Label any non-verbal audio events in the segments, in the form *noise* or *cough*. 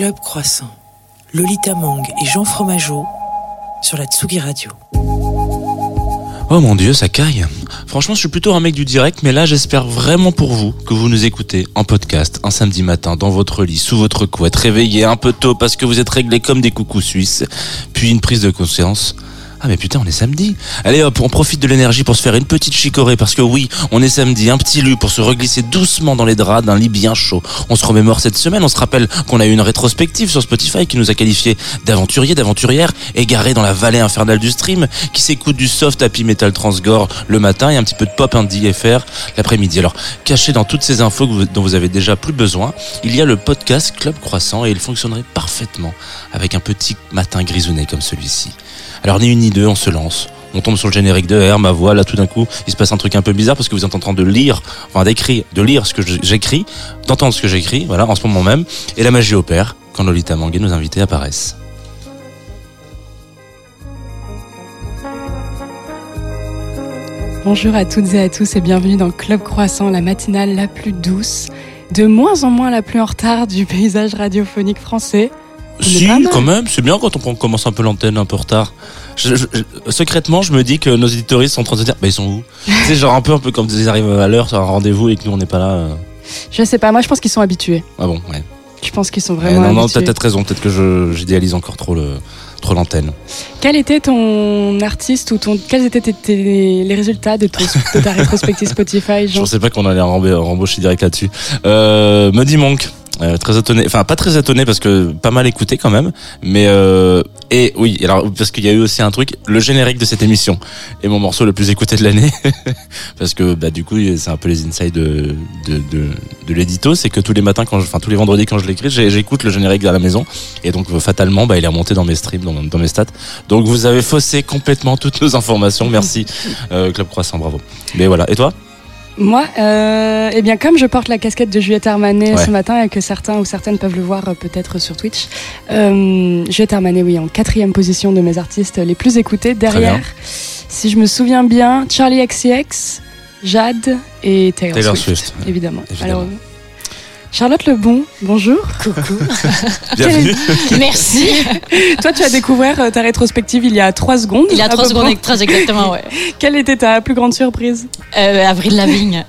Club Croissant, Lolita Mang et Jean Fromageau sur la Tsugi Radio. Oh mon dieu, ça caille. Franchement, je suis plutôt un mec du direct, mais là, j'espère vraiment pour vous que vous nous écoutez en podcast un samedi matin dans votre lit, sous votre couette, réveillé un peu tôt parce que vous êtes réglé comme des coucous suisses, puis une prise de conscience ah mais putain, on est samedi. Allez hop, on profite de l'énergie pour se faire une petite chicorée parce que oui, on est samedi, un petit lu pour se reglisser doucement dans les draps d'un lit bien chaud. On se remémore cette semaine, on se rappelle qu'on a eu une rétrospective sur Spotify qui nous a qualifié d'aventuriers, d'aventurières, égarés dans la vallée infernale du stream, qui s'écoute du soft happy metal transgore le matin et un petit peu de pop indie FR l'après-midi. Alors, caché dans toutes ces infos dont vous avez déjà plus besoin, il y a le podcast Club Croissant et il fonctionnerait parfaitement avec un petit matin grisonné comme celui-ci. Alors ni une ni deux, on se lance. On tombe sur le générique de R, ma voix, là tout d'un coup, il se passe un truc un peu bizarre parce que vous êtes en train de lire, enfin d'écrire, de lire ce que j'écris, d'entendre ce que j'écris, voilà, en ce moment même, et la magie opère quand Lolita Manguet, nos invités apparaissent. Bonjour à toutes et à tous et bienvenue dans Club Croissant, la matinale la plus douce, de moins en moins la plus en retard du paysage radiophonique français. Si, quand même, c'est bien quand on commence un peu l'antenne un peu en retard. secrètement, je me dis que nos éditoristes sont en train de se dire, bah ils sont où? *laughs* C'est genre un peu, un peu comme ils arrivent à l'heure sur un rendez-vous et que nous on n'est pas là. Euh. Je sais pas, moi je pense qu'ils sont habitués. Ah bon, ouais. Je pense qu'ils sont vraiment. non, non, t'as peut-être raison, peut-être que j'idéalise encore trop le trop l'antenne. Quel était ton artiste ou ton quels étaient les résultats de, ta *laughs* rétrospective Spotify Je pensais pas qu'on allait rembaucher direct là-dessus. Euh, Muddy Monk. Euh, très étonné, enfin pas très étonné parce que pas mal écouté quand même, mais euh, et oui, alors parce qu'il y a eu aussi un truc, le générique de cette émission est mon morceau le plus écouté de l'année *laughs* parce que bah du coup c'est un peu les insights de de, de, l'édito, c'est que tous les matins quand, enfin tous les vendredis quand je l'écris, j'écoute le générique à la maison et donc fatalement bah il est remonté dans mes streams, dans, dans mes stats. Donc vous avez faussé complètement toutes nos informations, merci euh, Club Croissant, bravo. Mais voilà, et toi? Moi, euh, eh bien, comme je porte la casquette de Juliette Armanet ce matin et que certains ou certaines peuvent le voir euh, peut-être sur Twitch, euh, Juliette Armanet, oui, en quatrième position de mes artistes les plus écoutés. Derrière, si je me souviens bien, Charlie XCX, Jade et Taylor, Swift, évidemment. évidemment. Alors, Charlotte Lebon, bonjour. Coucou. *laughs* Bienvenue. Merci. *laughs* Toi, tu as découvert euh, ta rétrospective il y a trois secondes. Il y a trois secondes, très exactement, ouais. *laughs* Quelle était ta plus grande surprise euh, Avril Lavigne.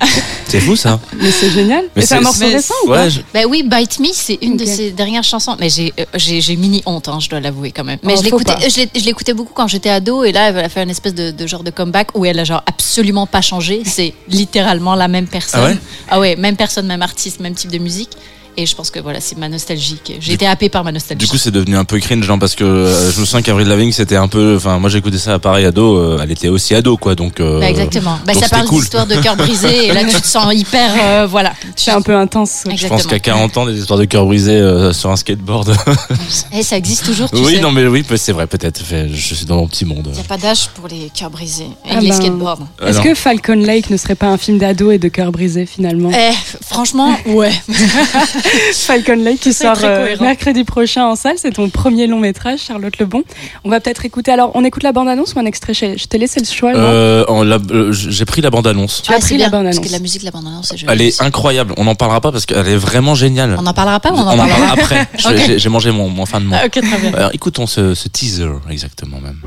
C'est fou ça. Mais c'est génial. Mais c'est un morceau récent ou pas bah oui, Bite Me, c'est une de ses dernières chansons. Mais j'ai euh, j'ai mini honte, hein, je dois l'avouer quand même. Mais oh, je l'écoutais je l'écoutais beaucoup quand j'étais ado et là elle a fait une espèce de, de, genre de comeback où elle a genre absolument pas changé. C'est littéralement la même personne. Ah ouais, ah ouais même personne, même artiste, même type de musique musique. Et je pense que voilà, c'est ma nostalgie. J'ai été happé par ma nostalgie. Du coup, c'est devenu un peu cringe, genre, parce que euh, je me souviens qu'Avril Lavigne, c'était un peu. Enfin, moi, j'écoutais ça à pareil ado. Euh, elle était aussi ado, quoi. Donc. Euh, bah, exactement. Bah, ça parle cool. d'histoires de cœur *laughs* brisé. et là, tu te sens hyper. voilà. C'est un peu intense. Je pense qu'à 40 ans, des histoires de cœur brisé sur un skateboard. *laughs* et ça existe toujours. Tu oui, non, mais oui, c'est vrai, peut-être. Je suis dans mon petit monde. Il n'y a pas d'âge pour les cœurs brisés et ah les ben, skateboards. Est-ce que Falcon Lake ne serait pas un film d'ado et de cœur brisé finalement? Eh, Franchement, ouais. *laughs* *laughs* Falcon qui sort euh, mercredi prochain en salle. C'est ton premier long métrage, Charlotte Lebon. On va peut-être écouter. Alors, on écoute la bande-annonce ou un extrait? Je t'ai laissé le choix. Euh, euh, J'ai pris la bande-annonce. Tu as pris la bande-annonce Parce que la musique de la bande-annonce, Elle est incroyable. On n'en parlera pas parce qu'elle est vraiment géniale. On n'en parlera pas ou on en, parlera après. *laughs* J'ai mangé mon, mon, fin de mois. ok, très bien. Alors, écoutons ce, ce teaser, exactement même.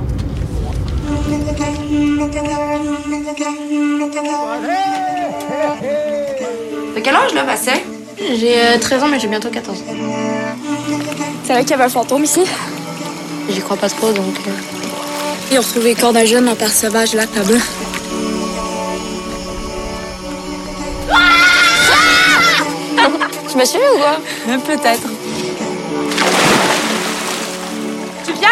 De quel âge, là, Bastien j'ai 13 euh, ans, mais j'ai bientôt 14 ans. C'est vrai qu'il y avait un fantôme ici? J'y crois pas trop, donc. Euh. Ils ont retrouvé corps d'un jeune en part sauvage, là, là-bas. Tu m'as suivi ou quoi? Peut-être. Tu viens?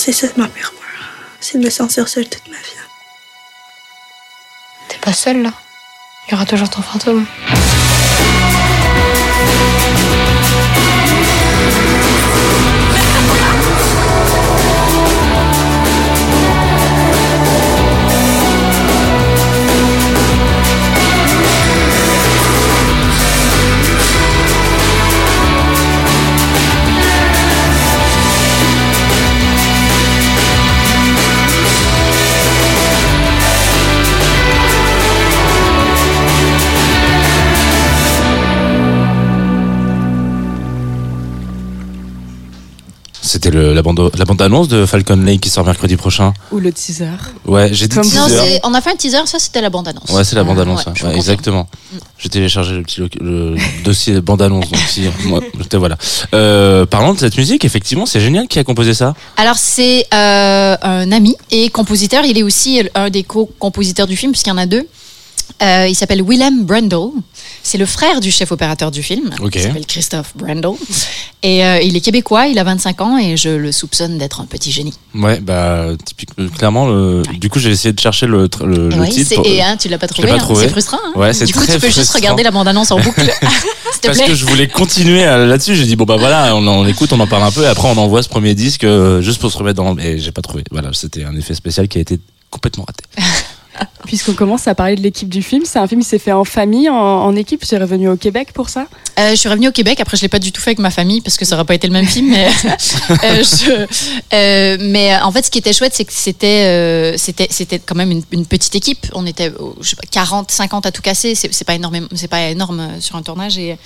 C'est ça ma pire peur. C'est de me sentir seule toute ma vie. T'es pas seule là. Il y aura toujours ton fantôme. C'était la bande, la bande annonce de Falcon Lake qui sort mercredi prochain. Ou le teaser. Ouais, j'ai dit teaser. on a fait un teaser, ça c'était la bande annonce. Ouais, c'est la bande annonce, exactement. Mm. J'ai téléchargé le petit le *laughs* dossier bande annonce, donc si, moi, voilà. Euh, parlant de cette musique, effectivement, c'est génial qui a composé ça. Alors c'est euh, un ami et compositeur. Il est aussi un des co-compositeurs du film puisqu'il y en a deux. Euh, il s'appelle Willem Brendel. C'est le frère du chef opérateur du film. Il s'appelle Christophe Brendel. Et euh, il est québécois, il a 25 ans et je le soupçonne d'être un petit génie. Ouais, bah, typiquement, clairement, du coup, j'ai essayé de chercher le, le, titre. Et hein, tu l'as pas trouvé. Hein. C'est frustrant. Hein. ouais, c'est du coup, tu peux juste regarder la bande-annonce en *laughs* boucle. Parce que je voulais continuer là-dessus. J'ai dit, bon, bah voilà, on, on, écoute, on en parle un peu et après, on envoie ce premier disque euh, juste pour se remettre dans. Et j'ai pas trouvé. Voilà, c'était un effet spécial qui a été complètement raté. *laughs* *laughs* Puisqu'on commence à parler de l'équipe du film, c'est un film qui s'est fait en famille, en, équipe. Tu es revenu au Québec pour ça? Euh, Je suis revenu au Québec. Après, je l'ai pas du tout fait avec ma famille parce que ça n'aurait pas été le même film. Mais, *laughs* euh, euh, mais en fait, ce qui était chouette, c'est que c'était, c'était, c'était quand même une, petite équipe. On était, je sais pas, 40, 50 à tout casser. C'est, c'est pas énorme, c'est pas énorme sur un tournage et,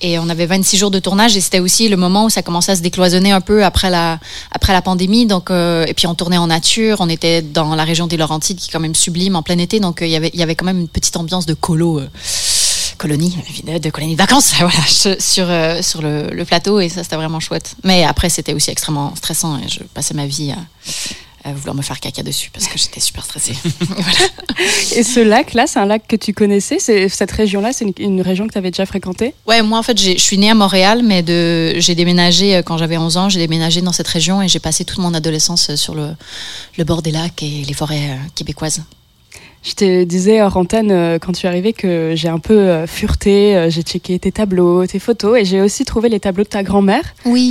et on avait 26 jours de tournage et c'était aussi le moment où ça commençait à se décloisonner un peu après la, après la pandémie. Donc, et puis on tournait en nature. On était dans la région des Laurentides qui est quand même sublime en plein été donc euh, il y avait, y avait quand même une petite ambiance de colo. Euh, colonie, de colonie de vacances, *laughs* voilà, sur, euh, sur le, plateau, et ça, c'était vraiment chouette. Mais après, c'était aussi extrêmement stressant, et je passais ma vie à, vouloir me faire caca dessus parce que j'étais super stressée. *laughs* *laughs* Et ce lac-là, c'est un lac que tu connaissais Cette région-là, c'est une, région que tu avais déjà fréquentée? Ouais, moi en fait, je suis née à Montréal, mais j'ai déménagé quand j'avais 11 ans, j'ai déménagé dans cette région et j'ai passé toute mon adolescence sur le, le bord des lacs et les forêts québécoises. Je te disais hors antenne euh, quand tu es arrivé que j'ai un peu euh, fureté, euh, j'ai checké tes tableaux, tes photos et j'ai aussi trouvé les tableaux de ta grand-mère,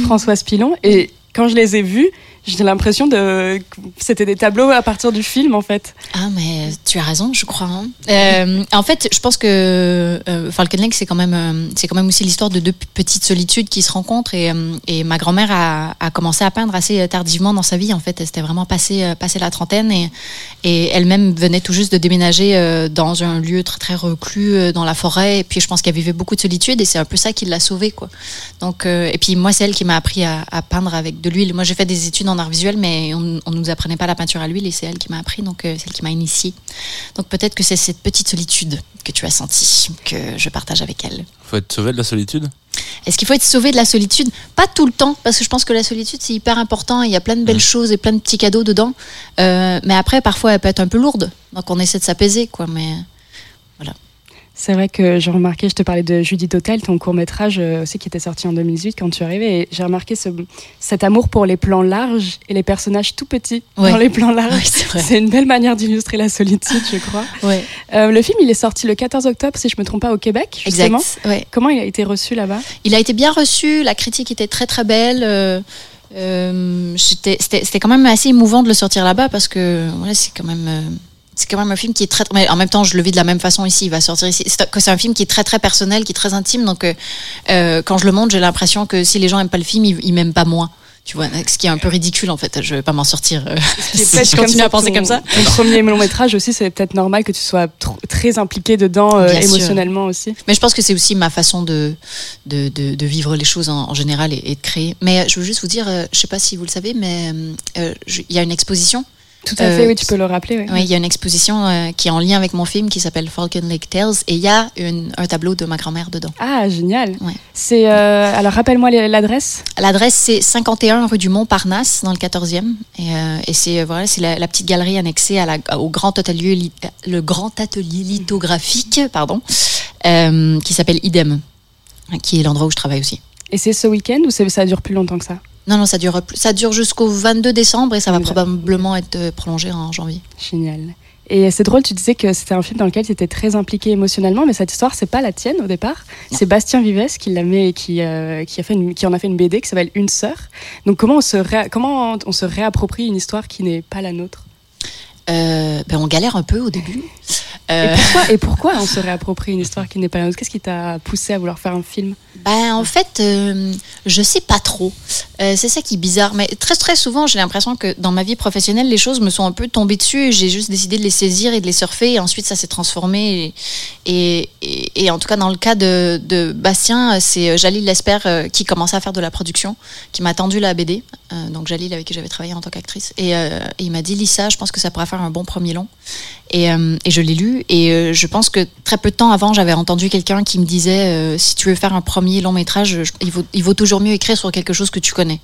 Françoise Pilon. Et quand je les ai vus, j'ai l'impression de c'était des tableaux à partir du film en fait. Ah mais tu as raison, je crois. Hein. Euh, en fait, je pense que euh, Falcon Lake c'est quand même euh, c'est quand même aussi l'histoire de deux petites solitudes qui se rencontrent et, euh, et ma grand-mère a, a, commencé à peindre assez tardivement dans sa vie en fait. Elle s'était vraiment passée passé la trentaine et et elle-même venait tout juste de déménager dans un lieu très très reclus dans la forêt et puis je pense qu'elle vivait beaucoup de solitude et c'est un peu ça qui l'a sauvée quoi. Donc et puis moi c'est elle qui m'a appris à, à, peindre avec de l'huile. Moi j'ai fait des études en art visuel, mais on ne nous apprenait pas la peinture à l'huile et c'est elle qui m'a appris, donc euh, c'est elle qui m'a initié. Donc peut-être que c'est cette petite solitude que tu as sentie que je partage avec elle. Faut être sauvé de la solitude? Est-ce qu'il faut être sauvé de la solitude? Pas tout le temps, parce que je pense que la solitude, c'est hyper important. Il y a plein de belles choses et plein de petits cadeaux dedans. Euh, mais après, parfois, elle peut être un peu lourde. Donc, on essaie de s'apaiser, quoi. Mais voilà. C'est vrai que j'ai remarqué, je te parlais de Judith Hotel, ton court métrage euh, aussi qui était sorti en 2018 quand tu es arrivé, et j'ai remarqué ce, cet amour pour les plans larges et les personnages tout petits dans les plans larges. c'est une belle manière d'illustrer la solitude, je crois. *laughs* Ouais. Euh, le film, il est sorti le 14 octobre, si je me trompe pas, au Québec, justement. Exact. Comment il a été reçu là-bas? Il a été bien reçu, la critique était très très belle. Euh... Euh, c'était quand même assez émouvant de le sortir là-bas parce que voilà, c'est quand même c'est quand même un film qui est très mais en même temps je le vis de la même façon ici il va sortir ici c'est un film qui est très très personnel qui est très intime donc euh, euh, quand je le montre j'ai l'impression que si les gens aiment pas le film ils, m'aiment pas moi tu vois, ce qui est un peu ridicule en fait. Je vais pas m'en sortir. Euh, *laughs* si je continue à penser comme ça. Ton premier long métrage aussi, c'est peut-être normal que tu sois très impliqué dedans émotionnellement aussi. Mais je pense que c'est aussi ma façon de de, de, de, vivre les choses en, général et, et, de créer. Mais je veux juste vous dire, je sais pas si vous le savez, mais il y a une exposition tout à fait, oui, tu peux le rappeler. Oui, il y a une exposition euh, qui est en lien avec mon film qui s'appelle Falcon Lake Tales et il y a un tableau de ma grand-mère dedans. Ah, génial. C'est euh, alors rappelle-moi l'adresse. L'adresse c'est 51 rue du Montparnasse dans le 14e et, euh, et c'est voilà, c'est la, petite galerie annexée à la, au grand atelier le grand atelier lithographique, pardon, qui s'appelle Idem, qui est l'endroit où je travaille aussi. Et c'est ce week-end ou ça dure plus longtemps que ça? Non, non, ça dure, ça dure jusqu'au 22 décembre et ça va probablement être euh, prolongé en janvier. Génial. Et c'est drôle, tu disais que c'était un film dans lequel tu étais très impliqué émotionnellement, mais cette histoire, c'est pas la tienne au départ. C'est Bastien Vives qui l'a mis, qui, euh, qui, a fait qui en a fait une BD qui s'appelle Une sœur. Donc comment on se, comment on se réapproprie une histoire qui n'est pas la nôtre? Euh, ben on galère un peu au début. et, *laughs* pourquoi, on se réapproprie une histoire qui n'est pas la nôtre? Qu'est-ce qui t'a poussé à vouloir faire un film? Ben, En fait, je sais pas trop. c'est ça qui est bizarre. Mais très, très souvent, j'ai l'impression que dans ma vie professionnelle, les choses me sont un peu tombées dessus. J'ai juste décidé de les saisir et de les surfer. Et ensuite, ça s'est transformé. Et, et, en tout cas, dans le cas de, de Bastien, c'est Jalil Lesper qui commençait à faire de la production, qui m'a tendu la BD. donc Jalil, avec qui j'avais travaillé en tant qu'actrice. Et, il m'a dit, Lisa, je pense que ça pourrait faire un bon premier long. Et, et je l'ai lu. Et je pense que très peu de temps avant, j'avais entendu quelqu'un qui me disait, si tu veux faire un premier long métrage, il vaut, toujours mieux écrire sur quelque chose que tu connais.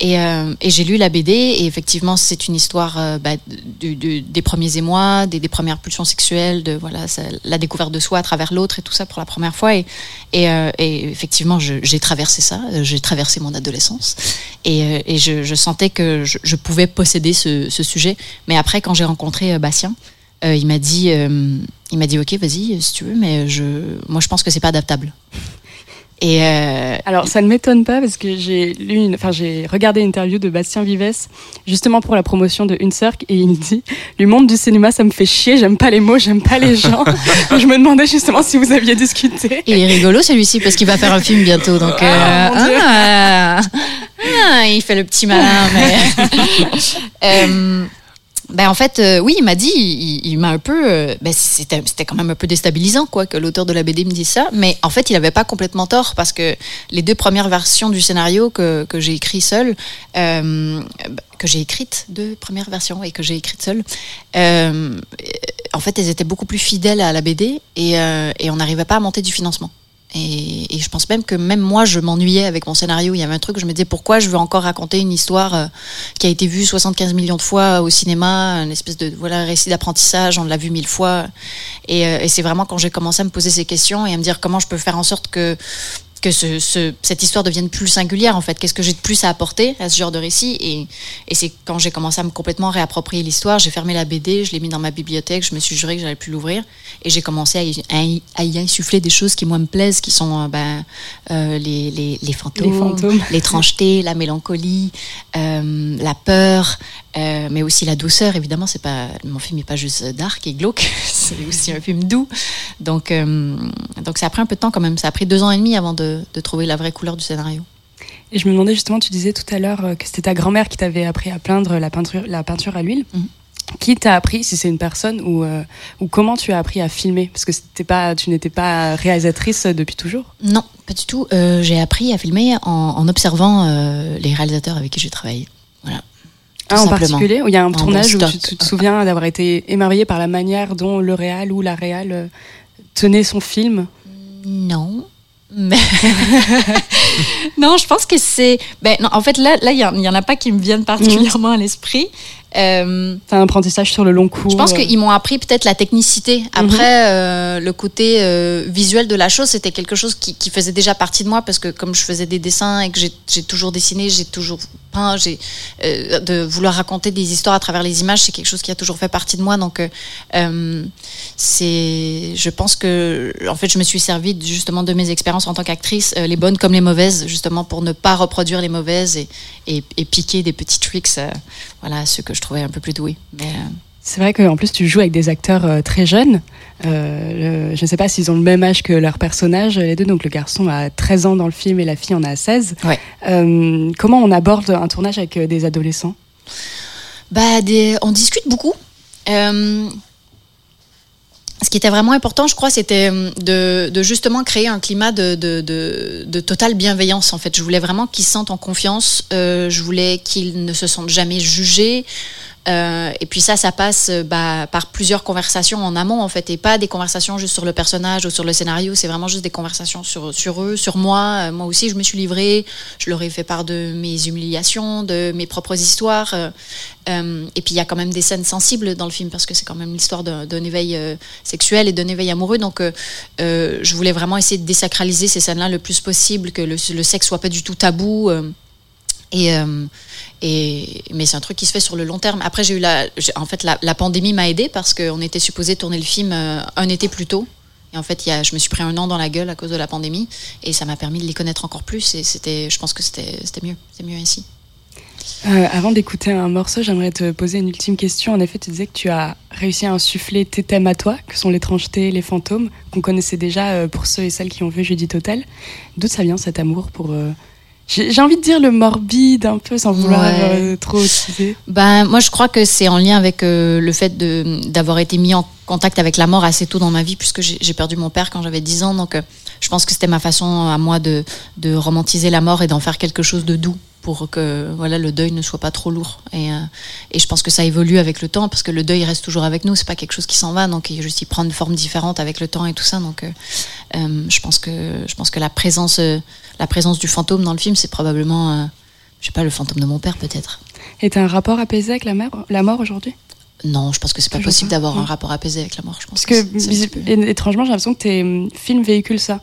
Et, euh, j'ai lu la BD et effectivement c'est une histoire euh, bah, des premiers émois, des, premières pulsions sexuelles, de voilà la découverte de soi à travers l'autre et tout ça pour la première fois. Et, euh, effectivement j'ai traversé ça, j'ai traversé mon adolescence et, je, sentais que je, pouvais posséder ce, sujet. Mais après quand j'ai rencontré Bastien, il m'a dit, il m'a dit ok vas-y si tu veux, mais je, moi je pense que c'est pas adaptable. *laughs* Et euh, Alors, ça ne m'étonne pas parce que j'ai lu, une... enfin, j'ai regardé une interview de Bastien Vives justement pour la promotion de Une Cirque et il me dit Le monde du cinéma, ça me fait chier, j'aime pas les mots, j'aime pas les gens. *laughs* je me demandais justement si vous aviez discuté. Il est rigolo celui-ci parce qu'il va faire un film bientôt. Donc, ah, euh, ah, ah, il fait le petit malin, mais. *laughs* euh, ben en fait, euh, oui, il m'a dit, il, m'a un peu, euh, ben c'était, c'était quand même un peu déstabilisant quoi que l'auteur de la BD me dise ça, mais en fait, il avait pas complètement tort parce que les deux premières versions du scénario que, que j'ai écrit seul, euh, que j'ai écrites, deux premières versions et que j'ai écrites seule, en fait, elles étaient beaucoup plus fidèles à la BD et, et on n'arrivait pas à monter du financement. Et, je pense même que même moi, je m'ennuyais avec mon scénario. Il y avait un truc, je me disais pourquoi je veux encore raconter une histoire euh, qui a été vue 75 millions de fois au cinéma, une espèce de voilà récit d'apprentissage, on l'a vu mille fois. Euh, et c'est vraiment quand j'ai commencé à me poser ces questions et à me dire comment je peux faire en sorte que que ce, cette histoire devienne plus singulière en fait. Qu'est-ce que j'ai de plus à apporter à ce genre de récit? Et, et c'est quand j'ai commencé à me complètement réapproprier l'histoire, j'ai fermé la BD, je l'ai mis dans ma bibliothèque, je me suis juré que j'allais plus l'ouvrir et j'ai commencé à y, à, y, insuffler des choses qui moi me plaisent, qui sont euh, ben, euh, les, les, les, fantômes, *laughs* l'étrangeté, la mélancolie, euh, la peur, euh, mais aussi la douceur. Évidemment, c'est pas mon film n'est pas juste dark et glauque, *laughs* c'est aussi un film doux. Donc, euh, donc ça a pris un peu de temps quand même. Ça a pris deux ans et demi avant de, de trouver la vraie couleur du scénario. Et je me demandais justement, tu disais tout à l'heure euh, que c'était ta grand-mère qui t'avait appris à peindre la peinture, la peinture à l'huile. Mhm. Qui t'a appris, si c'est une personne, ou, ou comment tu as appris à filmer? Parce que pas, tu n'étais pas réalisatrice depuis toujours? Non, pas du tout. j'ai appris à filmer en, en observant les réalisateurs avec qui j'ai travaillé. Voilà. Ah, en particulier, où il y a un tournage où tu, te souviens d'avoir été émerveillé par la manière dont le réal ou la réal euh, tenait son film? Non. *laughs* Non, je pense que c'est. Ben, en fait, là, là, il y, en a pas qui me viennent particulièrement à l'esprit. Euh, c'est un apprentissage sur le long cours. Je pense qu'ils m'ont appris peut-être la technicité. Après, mhm. euh, le côté euh, visuel de la chose, c'était quelque chose qui, qui, faisait déjà partie de moi parce que comme je faisais des dessins et que j'ai toujours dessiné, j'ai toujours peint, j'ai euh, de vouloir raconter des histoires à travers les images, c'est quelque chose qui a toujours fait partie de moi. Donc, euh, c'est, je pense que, en fait, je me suis servi justement de mes expériences en tant qu'actrice, les bonnes comme les mauvaises, justement pour ne pas reproduire les mauvaises et, et, et piquer des petits tricks, voilà, ceux que je trouvais un peu plus doué. Mais, euh, c'est vrai qu'en plus, tu joues avec des acteurs euh, très jeunes. Euh, je ne sais pas s'ils ont le même âge que leur personnage, les deux. Donc, le garçon a 13 ans dans le film et la fille en a 16. comment on aborde un tournage avec des adolescents? Bah, des... On discute beaucoup. Ce qui était vraiment important, je crois, c'était de, justement créer un climat de, totale bienveillance. En fait, je voulais vraiment qu'ils se sentent en confiance. je voulais qu'ils ne se sentent jamais jugés. Euh, et puis ça, ça passe euh, bah, par plusieurs conversations en amont, en fait, et pas des conversations juste sur le personnage ou sur le scénario. C'est vraiment juste des conversations sur, eux, sur moi. Euh, moi aussi, je me suis livrée. Je leur ai fait part de mes humiliations, de mes propres histoires. Euh, et puis il y a quand même des scènes sensibles dans le film parce que c'est quand même l'histoire d'un éveil sexuel et d'un éveil amoureux. Donc je voulais vraiment essayer de désacraliser ces scènes-là le plus possible, que le, le, sexe soit pas du tout tabou. Et et, mais c'est un truc qui se fait sur le long terme. Après, j'ai eu la, en fait, la, pandémie m'a aidé parce qu'on était supposé tourner le film euh, un été plus tôt. Et en fait, je me suis pris un an dans la gueule à cause de la pandémie. Et ça m'a permis de les connaître encore plus. Et c'était, je pense que c'était, mieux. C'est mieux ainsi. Euh, avant d'écouter un morceau, j'aimerais te poser une ultime question. En effet, tu disais que tu as réussi à insuffler tes thèmes à toi, que sont l'étrangeté, les fantômes, qu'on connaissait déjà euh, pour ceux et celles qui ont vu Jeudi Total. D'où ça vient cet amour pour... Euh, j'ai envie de dire le morbide un peu sans vouloir trop utiliser. Ben, moi, je crois que c'est en lien avec le fait d'avoir été mis en contact avec la mort assez tôt dans ma vie, puisque j'ai perdu mon père quand j'avais 10 ans. Donc, je pense que c'était ma façon à moi de, de romantiser la mort et d'en faire quelque chose de doux pour que voilà le deuil ne soit pas trop lourd. Et, euh, et, je pense que ça évolue avec le temps parce que le deuil reste toujours avec nous. C'est pas quelque chose qui s'en va, donc il juste y prend une forme différente avec le temps et tout ça. Donc euh, euh, je pense que je pense que la présence la présence du fantôme dans le film, c'est probablement je sais pas le fantôme de mon père peut-être. Et t'as un rapport apaisé avec la, mère, la mort aujourd'hui? Non, je pense que c'est pas possible d'avoir un rapport apaisé avec la mort. Je pense Parce que, étrangement, j'ai l'impression que tes films véhiculent ça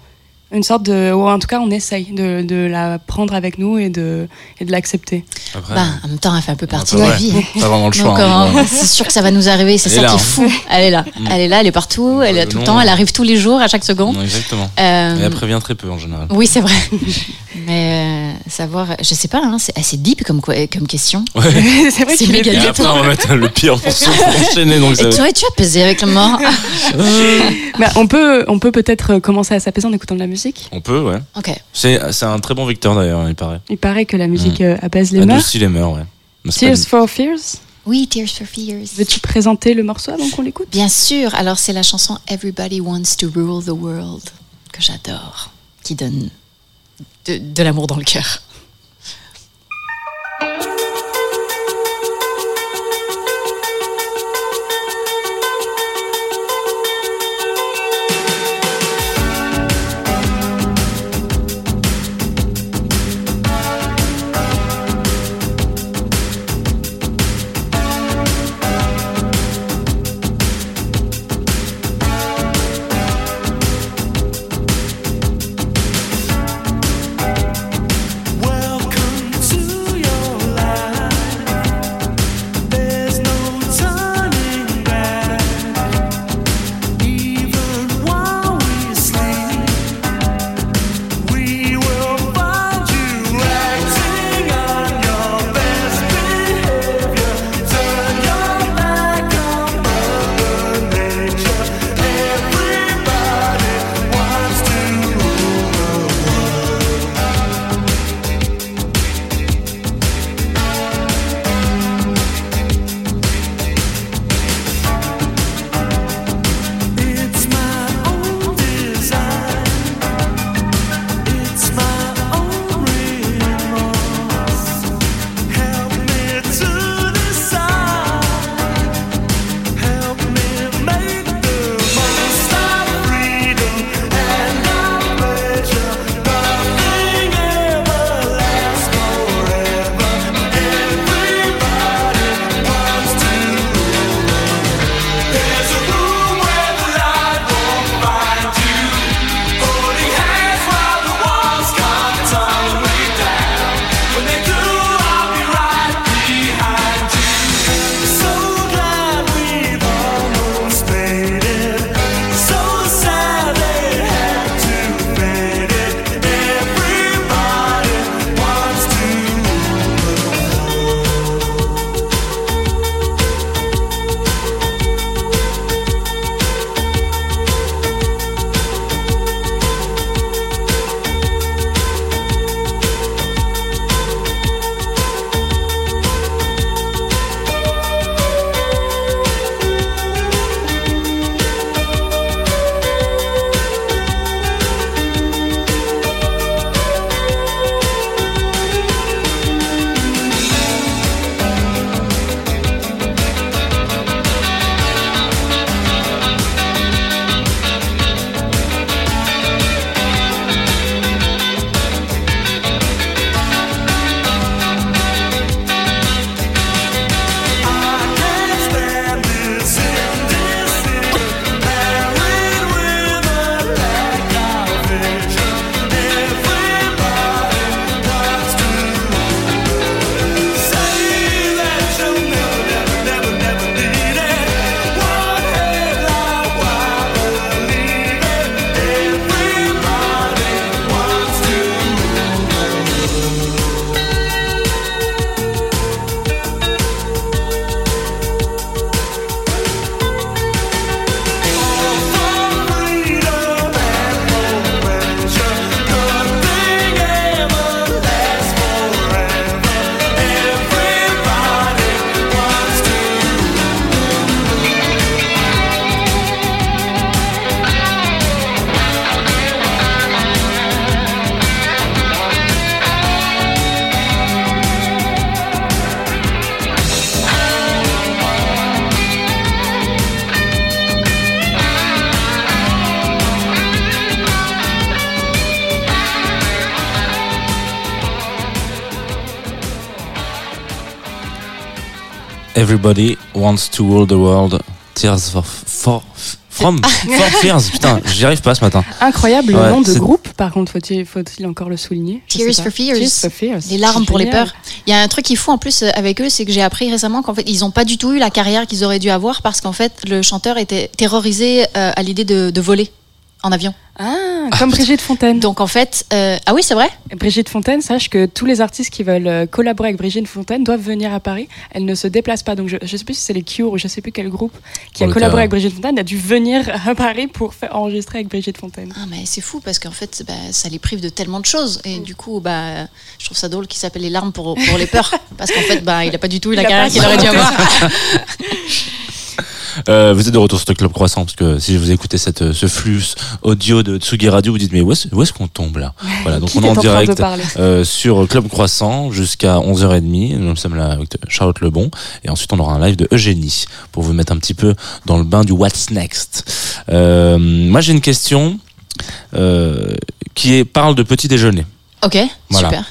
une sorte de ou en tout cas on essaye de, de la prendre avec nous et de et de l'accepter. Bah, en même temps elle fait un peu partie de la vie pas vraiment le choix hein, euh, c'est sûr que ça va nous arriver c'est ça qui est hein. fou. Elle est là. Mm. elle est là elle est partout elle est tout le temps elle arrive tous les jours à chaque seconde. Exactement. Euh... et elle prévient très peu en général. Oui c'est vrai. *laughs* Mais euh, savoir je sais pas hein, c'est assez deep comme quoi, comme question. Ouais. *laughs* c'est vrai c'est méga après on va mettre le pire morceau pour enchaîner donc et tu, tu as pesé avec la mort *laughs* bah, on peut on peut peut-être commencer à s'apaiser en écoutant de la musique on peut, ouais. Ok. C'est, un très bon victeur d'ailleurs, il paraît. Il paraît que la musique mm. euh, apaise les mœurs. les mœurs, ouais. Tears for Fears? Oui, Tears for Fears. Veux-tu présenter le morceau avant qu'on l'écoute? Bien sûr. Alors, c'est la chanson Everybody Wants to Rule the World que j'adore, qui donne de l'amour dans le cœur. Everybody Wants to Rule the World. Tears for, for From, for Fears, putain, j'y arrive pas ce matin. Incroyable le nom de groupe, par contre, faut-il faut encore le souligner? Tears for, Fears. Tears for Les larmes pour les peurs. Il y a un truc qui fou en plus euh, avec eux, c'est que j'ai appris récemment qu'en fait, ils ont pas du tout eu la carrière qu'ils auraient dû avoir parce qu'en fait, le chanteur était terrorisé euh, à l'idée de, de voler en avion. Ah, comme Brigitte Fontaine. Donc en fait, euh, ah oui, c'est vrai. Brigitte Fontaine, sache que tous les artistes qui veulent euh, collaborer avec Brigitte Fontaine doivent venir à Paris. Elle ne se déplace pas. Donc je, ne sais plus si c'est les Cure ou je sais plus quel groupe qui a collaboré avec Brigitte Fontaine a dû venir à Paris pour faire enregistrer avec Brigitte Fontaine. Ah mais c'est fou parce qu'en fait, bah, ça les prive de tellement de choses et du coup, bah, je trouve ça drôle qu'il s'appelle les larmes pour, pour les peurs *laughs* parce qu'en fait, bah, il a pas du tout eu la carrière qu'il aurait dû avoir. *laughs* Euh, vous êtes de retour sur le Club Croissant, parce que si vous écoutez cette, ce flux audio de Tsugi Radio, vous dites, mais où est-ce, qu'on tombe là Voilà, donc on est en direct euh, sur Club Croissant jusqu'à 11h30. Nous sommes là avec Charlotte Lebon. Et ensuite, on aura un live de Eugénie pour vous mettre un petit peu dans le bain du What's Next. Euh, moi, j'ai une question euh, qui est, parle de petit déjeuner. Ok, super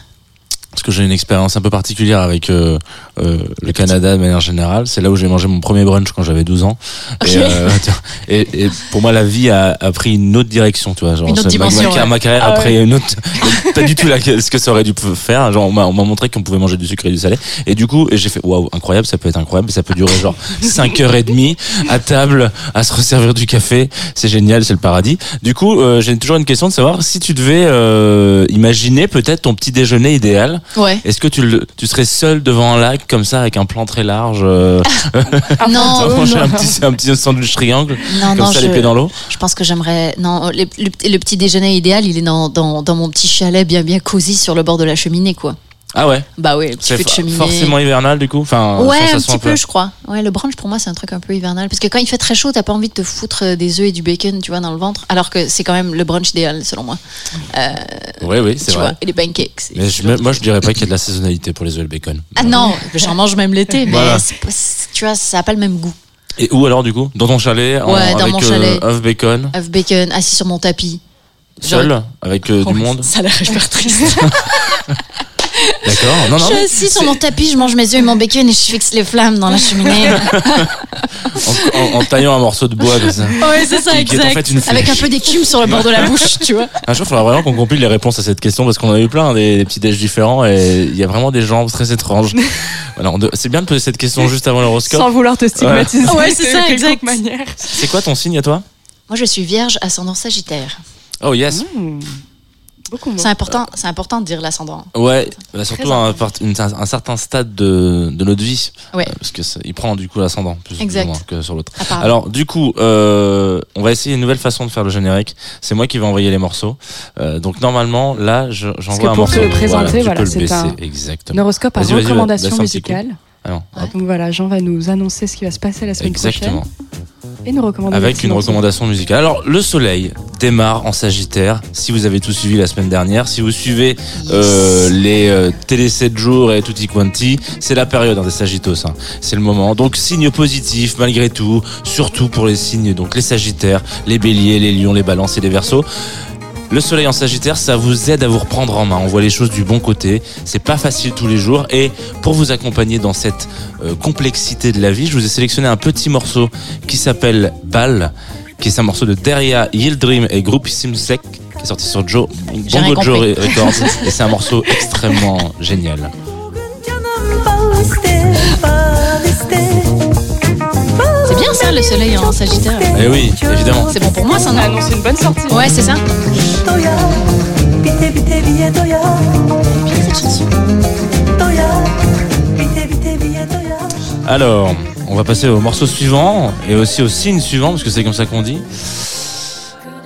que j'ai une expérience un peu particulière avec euh, euh, le Canada de manière générale. C'est là où j'ai mangé mon premier brunch quand j'avais 12 ans. Euh, *laughs* et, et, pour moi, la vie a, a, pris une autre direction, tu vois. Genre, une autre dimension, ma, ma, carrière a pris une autre, *laughs* pas du tout là, ce que ça aurait dû faire. Genre, on m'a montré qu'on pouvait manger du sucre et du salé. Et du coup, j'ai fait, waouh, incroyable, ça peut être incroyable, ça peut durer genre *laughs* 5 heures et demie à table, à se resservir du café. C'est génial, c'est le paradis. Du coup, j'ai toujours une question de savoir si tu devais imaginer peut-être ton petit déjeuner idéal. Ouais. Est-ce que tu, tu serais seul devant un lac comme ça avec un plan très large euh... *laughs* Non, *laughs* non, un petit, un petit sandwich triangle non, comme non, ça je, les pieds dans l'eau. Je pense que j'aimerais non le, le, petit déjeuner idéal, il est dans, dans, dans mon petit chalet bien bien cosy sur le bord de la cheminée quoi. Ah ouais Bah ouais, petit peu de cheminée. Forcément hivernal du coup enfin, Ouais, un petit peu, je crois. Ouais, le brunch pour moi c'est un truc un peu hivernal. Parce que quand il fait très chaud, t'as pas envie de te foutre euh, des œufs et du bacon, tu vois, dans le ventre. Alors que c'est quand même le brunch idéal selon moi. Euh, oui, oui, c'est vrai. Vois, et les pancakes. Mais je, moi je dirais pas qu'il y a de la saisonnalité pour les œufs et le bacon. Ah non, j'en mange même l'été, mais tu vois, ça a pas le même goût. Et où alors du coup? Dans ton chalet Ouais, en, dans avec, mon chalet. Euh, œuf bacon? Œuf bacon, assis sur mon tapis. Seul Avec euh, oh, du monde? Ça a l'air hyper triste. *laughs* D'accord. Non, non. Je suis assis sur mon tapis, je mange mes œufs et mon bacon et je fixe les flammes dans la cheminée. en, en, en, taillant un morceau de bois comme ça. Oui, c'est ça, qui, exact. Qui est en fait une Avec un peu d'écume sur le bord de la *laughs* bouche, tu vois. Un jour, il faudra vraiment qu'on compile les réponses à cette question parce qu'on a eu plein, des, des petits déj différents et il y a vraiment des gens très étranges. *laughs* voilà, c'est bien de poser cette question juste avant l'horoscope. Sans vouloir te stigmatiser. Ouais, ouais c'est ça, exact. Manière. C'est quoi ton signe à toi? Moi, je suis vierge, ascendant sagittaire. Oh yes. Mmh. C'est important, c'est important de dire l'ascendant. Ouais, bah surtout à un, un, certain stade de, de notre vie. Ouais. Euh, parce que il prend du coup l'ascendant plus que sur l'autre. Alors du coup, euh, on va essayer une nouvelle façon de faire le générique. C'est moi qui vais envoyer les morceaux. Euh, donc normalement, là, j'envoie un pour morceau. Pour te le présenter, voilà, voilà c'est un exactement. horoscope à recommandation musicale. Alors, Donc voilà, Jean va nous annoncer ce qui va se passer la semaine Exactement. prochaine. Et nous recommander Avec une recommandation musicale. Alors, le soleil démarre en Sagittaire. Si vous avez tout suivi la semaine dernière, si vous suivez euh, les euh, télé 7 jours et tutti quanti, c'est la période hein, des Sagittos. Hein. C'est le moment. Donc, signe positif malgré tout, surtout pour les signes, donc les Sagittaires, les Béliers, les Lions, les Balances et les Verseaux. Le soleil en Sagittaire, ça vous aide à vous reprendre en main. On voit les choses du bon côté. C'est pas facile tous les jours. Et pour vous accompagner dans cette euh, complexité de la vie, je vous ai sélectionné un petit morceau qui s'appelle Ball, qui est un morceau de Deria Yildirim et Groupe Simsek, qui est sorti sur Joe, Bongo Joe Records. *laughs* et c'est un morceau extrêmement génial. Ça, le soleil en Sagittaire. Eh oui, évidemment. C'est bon pour moi, ça, non Ah une bonne sortie. Ouais, c'est ça. Alors, on va passer au morceau suivant et aussi au signe suivant parce que c'est comme ça qu'on dit.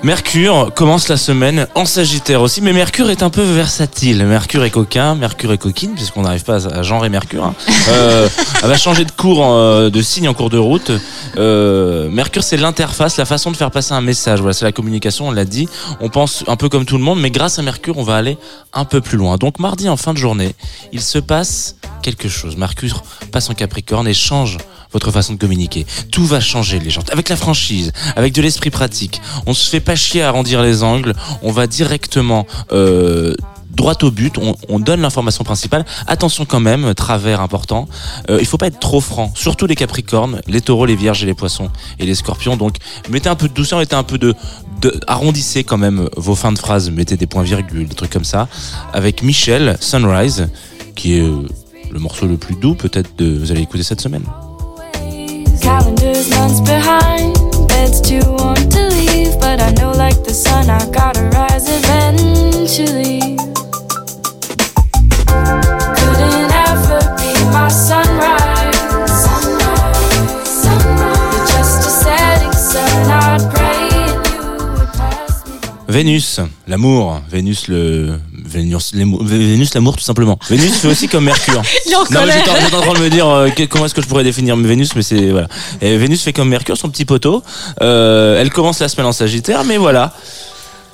Mercure commence la semaine en Sagittaire aussi, mais Mercure est un peu versatile. Mercure est coquin, Mercure est coquine, puisqu'on n'arrive pas à genrer Mercure. Hein. *laughs* Euh, elle va changer de cours, euh, de signe en cours de route. Euh, Mercure, c'est l'interface, la façon de faire passer un message. Voilà, c'est la communication, on l'a dit. On pense un peu comme tout le monde, mais grâce à Mercure, on va aller un peu plus loin. Donc mardi en fin de journée, il se passe quelque chose. Mercure passe en Capricorne et change votre façon de communiquer. Tout va changer, les gens. Avec la franchise, avec de l'esprit pratique. On se fait pas chier à arrondir les angles. On va directement euh, droit au but, on, donne l'information principale. Attention quand même, travers important. Euh, il faut pas être trop franc, surtout les Capricornes, les Taureaux, les Vierges et les Poissons et les Scorpions. Donc mettez un peu de douceur, mettez un peu de, de arrondissez quand même vos fins de phrases, mettez des points virgules, des trucs comme ça. Avec Michel Sunrise, qui est euh, le morceau le plus doux peut-être de vous allez écouter cette semaine. but I know like the sun I gotta rise eventually. Couldn't ever be my sunrise. Vénus, l'amour, Vénus le Vénus Vénus l'amour tout simplement. Vénus fait aussi comme Mercure. *laughs* non, mais j'étais en train de me dire euh, comment est-ce que je pourrais définir Vénus mais c'est voilà. Et Vénus fait comme Mercure son petit poteau. Euh, elle commence la semaine en Sagittaire mais voilà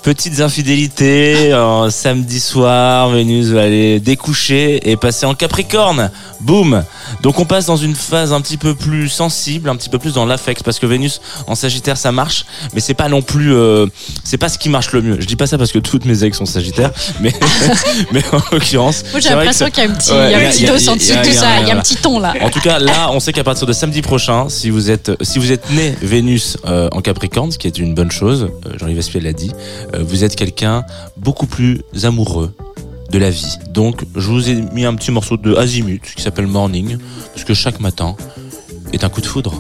petites infidélités. Samedi soir, Vénus va aller découcher et passer en Capricorne. Boum Donc on passe dans une phase un petit peu plus sensible, un petit peu plus dans l'affect, parce que Vénus en Sagittaire ça marche, mais c'est pas non plus, euh, c'est pas ce qui marche le mieux. Je dis pas ça parce que toutes mes ex sont Sagittaires, mais *laughs* mais en l'occurrence. Moi j'ai l'impression qu'il y a un petit, ouais, y a un petit dos en dessous tout ça, il y a un petit ton là. En tout cas là, on sait qu'à partir de samedi prochain, si vous êtes si vous êtes né Vénus euh, en Capricorne, ce qui est une bonne chose, euh, Jean-Yves Espiel l'a dit, vous êtes quelqu'un beaucoup plus amoureux de la vie. Donc je vous ai mis un petit morceau de Azimut qui s'appelle Morning, parce que chaque matin est un coup de foudre.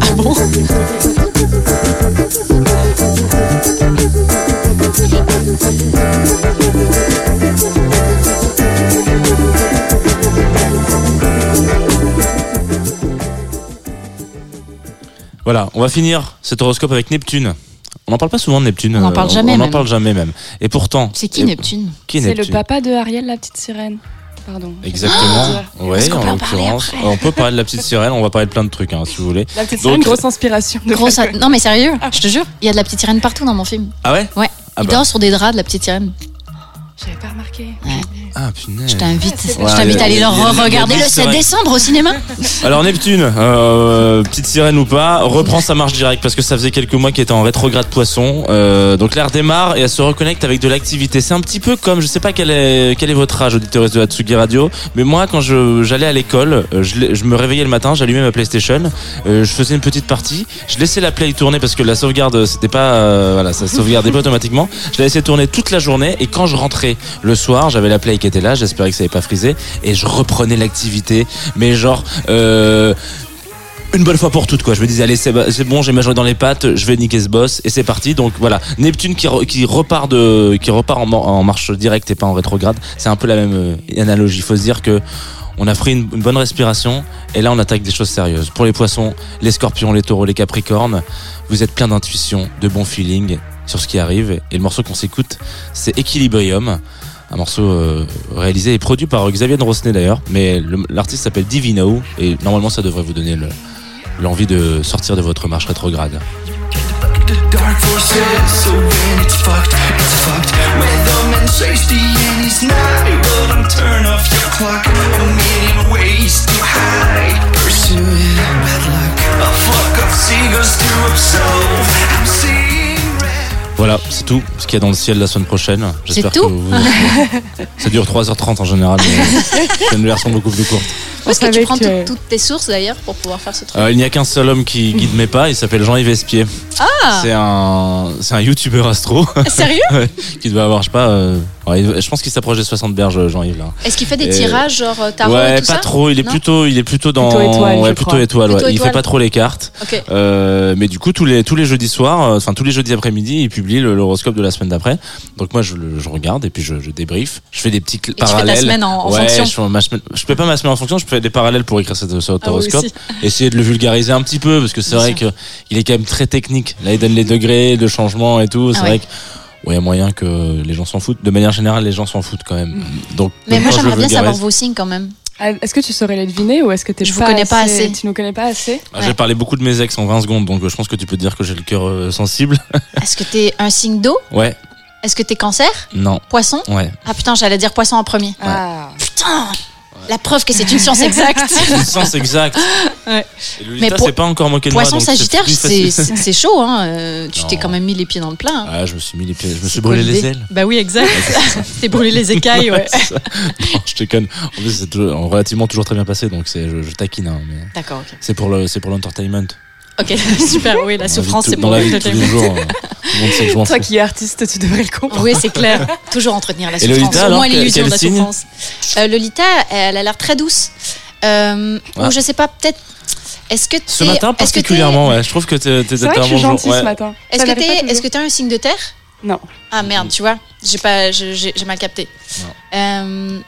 Ah bon? Voilà, on va finir cet horoscope avec Neptune. On n'en parle pas souvent de Neptune. On n'en parle jamais. On n'en parle jamais même. Et pourtant. C'est qui Neptune Qui C'est le papa de Ariel, la petite sirène. Pardon. Exactement. oui, en l'occurrence. On peut parler de la petite sirène, on va parler de plein de trucs, hein, si vous voulez. La petite sirène, grosse inspiration. Grosse... Non, mais sérieux, je te jure, il y a de la petite sirène partout dans mon film. Ah ouais? Ouais. Ah il bah. dort sur des draps de la petite sirène. J'avais pas remarqué. Ouais. Ah punaise. Je t'invite, Ouais, je t'invite à aller il y a- le il y a- regarder le c'est 7 vrai. décembre au cinéma. *laughs* Alors Neptune, euh, petite sirène ou pas, reprend sa marche directe parce que ça faisait quelques mois qu'il était en rétrograde poisson. Euh, donc là, elle redémarre et elle se reconnecte avec de l'activité. C'est un petit peu comme, je sais pas quel est, quel est votre âge, auditeur de Hatsugi Radio, mais moi, quand j'allais à l'école, euh, je, me réveillais le matin, j'allumais ma PlayStation, euh, je faisais une petite partie, je laissais la play tourner parce que la sauvegarde, c'était pas, euh, voilà, ça *laughs* sauvegardait pas automatiquement. Je la laissais tourner toute la journée et quand je rentrais le soir, j'avais la play qui j'espérais que ça n'avait pas frisé et je reprenais l'activité, mais genre. Euh, une bonne fois pour toutes quoi. Je me disais allez c'est bon, j'ai ma journée dans les pattes, je vais niquer ce boss et c'est parti. Donc voilà, Neptune qui, re- qui repart qui repart en, mar- en marche directe et pas en rétrograde. C'est un peu la même euh, analogie. Il faut se dire que on a pris une, une bonne respiration et là on attaque des choses sérieuses. Pour les poissons, les scorpions, les taureaux, les capricornes, vous êtes plein d'intuition, de bon feeling sur ce qui arrive et le morceau qu'on s'écoute, c'est Equilibrium. Un morceau euh, réalisé et produit par Xavier Drosnet d'ailleurs, mais l'artiste s'appelle Divino et normalement ça devrait vous donner le, l'envie de sortir de votre marche rétrograde. Voilà, c'est tout ce qu'il y a dans le ciel la semaine prochaine. J'espère tout que vous... *laughs* Ça dure 3h30 en général, mais c'est une version beaucoup plus courte. Où est-ce que tu prends que- toutes- toutes tes sources d'ailleurs pour pouvoir faire ce truc Euh, il n'y a qu'un seul homme qui guide mes pas, il s'appelle Jean-Yves Espier. Ah C'est un, c'est un youtubeur astro Sérieux *laughs* ouais, qui doit avoir, je sais pas, euh, je pense qu'il s'approche des 60 berges, Jean-Yves là. Est-ce qu'il fait des Et- tirages genre euh, tarot ouais, et tout pas ça trop. Il est Non plutôt, il est plutôt dans, Plutôt étoile, ouais, je plutôt crois. étoile. Plutôt ouais. Il fait pas trop les cartes. Ok. Euh, mais du coup, tous les tous les jeudis soirs, euh, enfin tous les jeudis après-midi, il publie le- l'horoscope de la semaine d'après. Donc moi, je, le- je regarde et puis je, je débrief. Je fais des petits cl- tu fais ta parallèles. semaine en- en ouais, fonction. Je, fais ma semaine, je fais pas ma semaine en fonction. Je fais des parallèles pour écrire cet, cet Ah oui, horoscope. aussi. Essayer de le vulgariser un petit peu parce que c'est vrai que il est quand même très technique. Là, il donne les degrés de changement et tout. C'est Ah vrai ouais. que il y a moyen que les gens s'en foutent. De manière générale, les gens s'en foutent quand même. Donc, Mais moi j'aimerais bien savoir vos signes quand même. Ah, Est-ce que tu saurais les deviner ou est-ce que t'es Je vous connais pas assez. Tu nous connais pas assez Ah, J'ai parlé beaucoup de mes ex en 20 secondes, donc euh, je pense que tu peux te dire que j'ai le cœur euh, sensible. *laughs* Est-ce que t'es un signe d'eau Ouais, Est-ce que t'es cancer non, Poisson ouais. Ah putain, j'allais dire poisson en premier. Ah. Putain La preuve que c'est une science *laughs* exacte. C'est une science exacte. *laughs* Ouais. Et Mais pour- c'est pas encore moqué de moi. Poisson c'est Sagittaire, c'est c'est- c'est chaud. Hein. euh, Tu t'es quand même mis les pieds dans le plat. hein. Ah, je me suis mis les pieds, je me C'est suis brûlé les ailes. Bah oui, exact. T'es *laughs* brûlé les écailles, ouais. C'est. Non, je te conne. En plus, c'est relativement toujours très bien passé, donc c'est, je, je taquine. hein, D'accord, ok. c'est pour le, c'est pour l'entertainment. Ok, *laughs* super, oui, la souffrance, c'est pour vie tous les jours. euh, Tout le monde Toi qui es artiste, tu devrais le comprendre. Oui, c'est clair. *laughs* Toujours entretenir la souffrance. Lolita, Au moins l'illusion de la signe souffrance. Euh, Lolita, elle a l'air très douce. Euh, Ah. Ou je sais pas, peut-être. Est-ce que Ce matin particulièrement, ouais. Je trouve que t'es, je suis vraiment gentille ouais. ce matin. Est-ce que t'es est-ce que t'es un signe de terre? Non. Ah merde, tu vois, j'ai pas, j'ai mal capté. Non. Euh,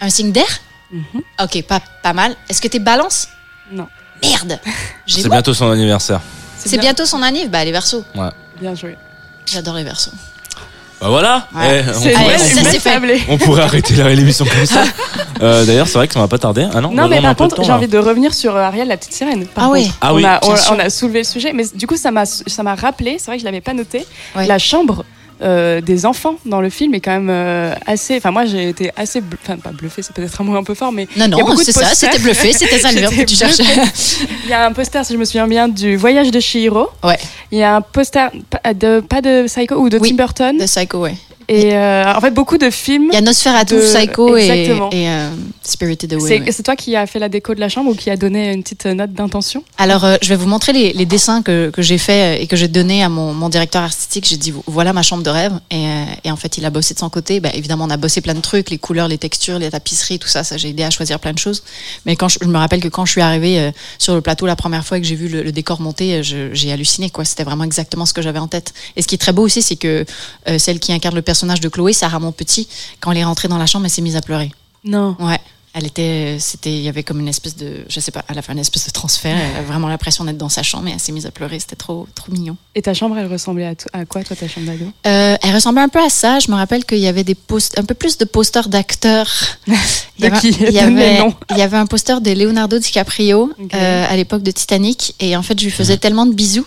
un signe d'air? Mhm. Ok, pas, pas mal. Est-ce que t'es balance? Non. Merde C'est bon. bientôt son anniversaire. C'est bien- bientôt son anniv Bah, les versos. Bien joué. J'adore les versos. Bah voilà. Ouais. Eh, on, pourrait, une ça, belle c'est fait. on pourrait arrêter la- l'émission comme ça. *laughs* Euh, D'ailleurs, c'est vrai que ça m'a pas tardé. Ah non, Non, on mais par contre, j'ai envie de revenir sur euh, Ariel, la petite sirène. par Ah oui. Ah on oui, a, on, on a soulevé le sujet, mais du coup, ça m'a ça m'a rappelé, c'est vrai que je l'avais pas noté, Ouais. la chambre euh, des enfants dans le film est quand même euh, assez. Enfin, moi, j'ai été assez. bl- Enfin, pas bluffée, c'est peut-être un mot un peu fort, mais Non, non, c'est ça, c'était bluffé, c'était ça le verbe que tu cherchais. il y a un poster, si je me souviens bien, du voyage de Chihiro. Ouais. Il y a un poster, de, pas de Psycho ou de Oui. Tim Burton. De Psycho, ouais. Et euh, en fait, beaucoup de films. Il y a Nosferatu, De- Psycho et, Exactement. et euh, Spirited Away. C'est ouais. toi qui as fait la déco de la chambre ou qui a donné une petite note d'intention? Alors, euh, je vais vous montrer les, les dessins que, que j'ai fait et que j'ai donné à mon, mon directeur artistique. J'ai dit, voilà ma chambre de rêve. Et, euh, et en fait, il a bossé de son côté. Bah, évidemment, on a bossé plein de trucs, les couleurs, les textures, les tapisseries, tout ça. Ça, j'ai aidé à choisir plein de choses. Mais quand je, je me rappelle que quand je suis arrivée euh, sur le plateau la première fois et que j'ai vu le, le décor monter, euh, j'ai halluciné. C'était vraiment exactement ce que j'avais en tête. Et ce qui est très beau aussi, c'est que euh, celle qui incarne le personnage de Chloé, Sarah Petit, quand elle est rentrée dans la chambre, elle s'est mise à pleurer. Non. Ouais. Elle était, c'était, il y avait comme une espèce de, je sais pas, elle a fait une espèce de transfert. Elle a vraiment l'impression d'être dans sa chambre et elle s'est mise à pleurer. C'était trop, trop mignon. Et ta chambre, elle ressemblait à, quoi, toi, ta chambre d'ado? Euh, elle ressemblait un peu à ça. Je me rappelle qu'il y avait des post, un peu plus de posters d'acteurs. *laughs* Il y avait- qui il y, Donne les avait, noms. il y avait un poster de Leonardo DiCaprio euh, à l'époque de Titanic et en fait je lui faisais tellement de bisous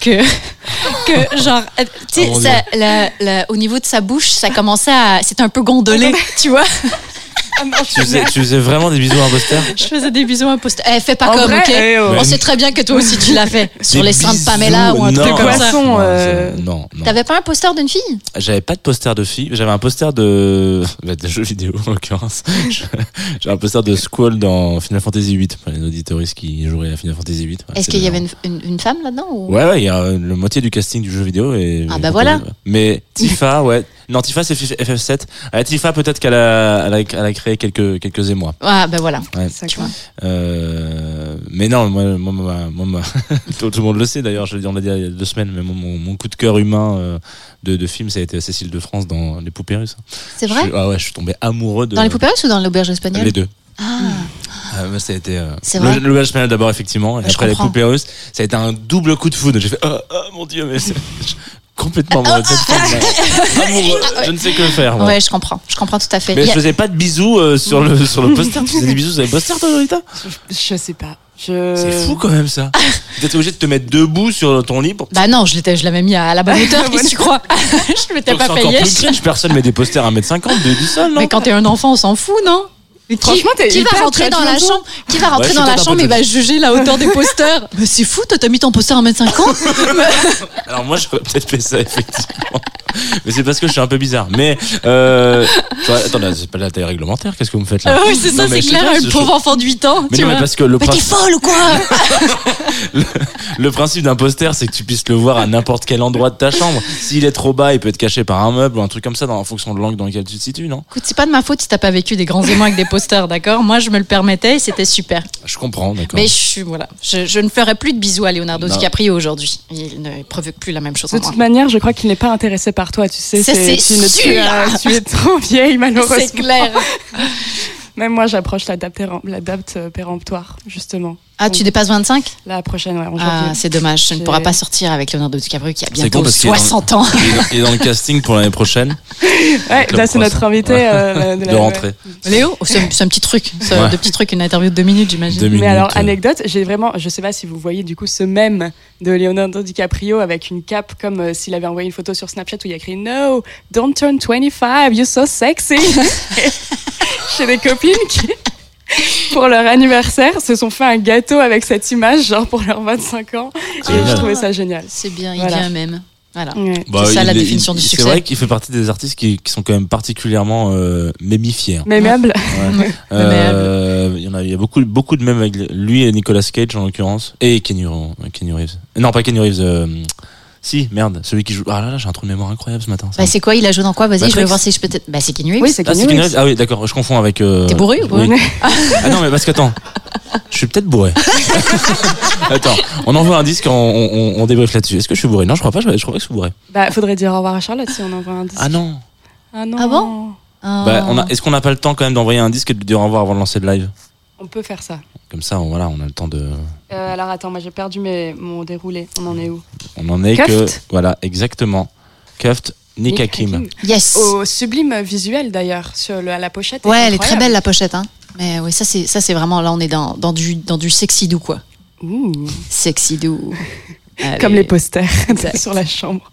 que *laughs* que genre euh, tu sais Oh mon ça- la- la- au niveau de sa bouche ça commençait à c'était un peu gondolé *laughs* tu vois Ah Tu faisais, tu faisais vraiment des bisous à un poster je faisais des bisous à un poster eh, fais pas En comme vrai, ok eh oh. on sait très bien que toi aussi tu l'as fait sur les seins de Pamela ou un non. truc comme ça Non, euh, non, non. t'avais pas un poster d'une fille J'avais pas de poster de fille, j'avais un poster de, bah, de jeux vidéo en l'occurrence. J'avais un poster de Squall dans Final Fantasy VIII, pour les auditoristes qui joueraient à Final Fantasy VIII. Ouais, est-ce qu'il y avait une, une- une femme là-dedans ou... Ouais, ouais, il y a euh, la moitié du casting du jeu vidéo et. Ah bah voilà. Mais Tifa, ouais. Tifa, c'est FF7. Ah, Tifa, peut-être qu'elle a, elle a, elle a créé quelques, quelques émois. ah bah voilà Ouais. Euh, mais non, moi, moi, moi, moi, moi- *laughs* tout, tout le monde le sait d'ailleurs, je l'ai dit, on l'a dit il y a deux semaines, mais mon, mon, mon coup de cœur humain euh, de, de film, ça a été Cécile de France dans Les Poupées Russes. c'est vrai ah ouais, je suis tombé amoureux de. dans les poupées russes ou dans l'auberge espagnole? Les deux. ah moi, ça a été. Euh, C'est le- espagnol d'abord, effectivement. Et je après, les poupées russes, ça a été un double coup de foudre. J'ai fait, oh, oh, mon dieu, mais c'est complètement là. Amoureux, *laughs* je ne sais que faire. moi. Ouais, je comprends. Je comprends tout à fait. Mais y je a- faisais pas de bisous euh, sur le sur le poster. Tu faisais des bisous sur les posters, toi, Lolita Je sais pas. Je... C'est fou quand même ça. T'étais obligé de te mettre debout sur ton lit pour. Bah non, je l'étais, je l'avais mis à la bonne *laughs* hauteur, qu'est-ce que tu crois? *laughs* Je m'étais pas c'est encore payé. plus cringe. Personne met des posters à 1m50 de, du sol, non? Mais quand t'es un enfant, on s'en fout, non? Qui, Franchement, t'es qui va rentrer dans la chambre Qui va rentrer je suis dans la chambre et va juger la hauteur des *laughs* posters Mais c'est fou, toi t'as mis ton poster à 1m50 *laughs* Alors moi j'aurais peut-être fait ça effectivement. Mais c'est parce que je suis un peu bizarre. Mais euh, attends, là, c'est pas la taille réglementaire. Qu'est-ce que vous me faites là Ah Oui, c'est ça, Non, mais c'est je sais clair, pas, un je- pauvre enfant de 8 ans. Mais tu non, mais vois. parce que le, Mais t'es principe- folle ou quoi *laughs* le principe d'un poster, c'est que tu puisses le voir à n'importe quel endroit de ta chambre. S'il est trop bas, il peut être caché par un meuble ou un truc comme ça, dans, en fonction de l'angle dans lequel tu te situes, non? Écoute, c'est pas de ma faute si t'as pas vécu des grands émois avec des posters, d'accord? Moi, je me le permettais et c'était super. Je comprends, d'accord. Mais je suis, voilà, je, je ne ferai plus de bisous à Leonardo Non. DiCaprio aujourd'hui. Il ne provoque plus la même chose De en moi. toute manière, je crois qu'il n'est pas intéressé par toi, tu sais. C'est tu, tu, sûr. as- tu es trop vieille, malheureusement. C'est clair. *laughs* Même moi, j'approche la date, péren- la date euh, péremptoire, justement. Ah, tu dépasses 25 La prochaine, ouais, en Ah, c'est dommage. Tu ne pourras pas sortir avec Leonardo DiCaprio qui a bientôt con parce qu'il est dans- 60 ans. Il est dans- *laughs* il est dans le casting pour l'année prochaine *laughs* ouais, là, c'est notre invité Ouais. euh, de, de la- rentrer. Léo Oh, C'est un, petit truc. C'est Ouais. De petits trucs, une interview de deux minutes, j'imagine. Deux Mais minutes, alors, euh, anecdote, j'ai vraiment, je sais pas si vous voyez du coup ce même de Leonardo DiCaprio avec une cape comme euh, s'il avait envoyé une photo sur Snapchat où il y a écrit No, don't turn 25, you're so sexy. *laughs* J'ai des copines qui, *laughs* pour leur anniversaire, se sont fait un gâteau avec cette image, genre pour leurs 25 ans. Et je trouvais ça génial. C'est bien, il vient même. Voilà. Bah, c'est ça la définition du succès. C'est vrai qu'il fait partie des artistes qui, qui, sont quand même particulièrement euh, mémifiés. Hein. Mémables. *laughs* Ouais. euh, il y en a, il y a beaucoup, beaucoup de mèmes avec lui et Nicolas Cage en l'occurrence et Kenny, Kenny Reeves. Non, pas Kenny Reeves. Euh, si, merde, celui qui joue. Ah là là, j'ai un trou de mémoire incroyable ce matin. Bah, c'est quoi Il a joué dans quoi Vas-y, je vais voir si je peux. Bah, c'est Keanu Oui, c'est Keanu ah, ah oui, d'accord, je confonds avec. Euh... T'es bourré ou quoi *laughs* Ah non, mais parce que attends, je suis peut-être bourré. *laughs* attends, on envoie un disque, on, on, on débriefe là-dessus. Est-ce que je suis bourré? Non, je crois pas, je, crois pas que je suis bourré. Bah, faudrait dire au revoir à Charlotte si on envoie un disque. Ah non. Ah non. Ah bon? Bah, on a... Est-ce qu'on n'a pas le temps quand même d'envoyer un disque et de dire au revoir avant de lancer le live? On peut faire ça. Comme ça, on, voilà, on a le temps de. Euh, alors attends, moi j'ai perdu mes, mon déroulé. On en est où? On en est que. Voilà, exactement. Cuft, Nick, Hakim. Yes. Au sublime visuel d'ailleurs, sur le, la pochette. Ouais, elle est très belle la pochette. Hein. Mais oui, ça c'est, ça c'est vraiment. Là, on est dans, dans, du, dans du sexy doux, quoi. Ouh. Sexy doux. *laughs* Comme les posters *laughs* sur la chambre.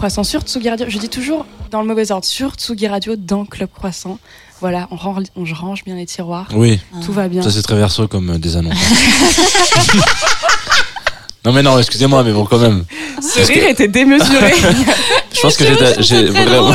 Croissant sur Tsugi Radio. Je dis toujours dans le mauvais ordre, sur Tsugi Radio, dans Club Croissant. Voilà, on range, on range bien les tiroirs. Oui. Tout va bien. Ça, c'est très verso comme euh, des annonces. *laughs* non, mais non, excusez-moi, mais bon, quand même. Ce rire était démesuré. *laughs* Je pense que j'ai- j'ai vraiment.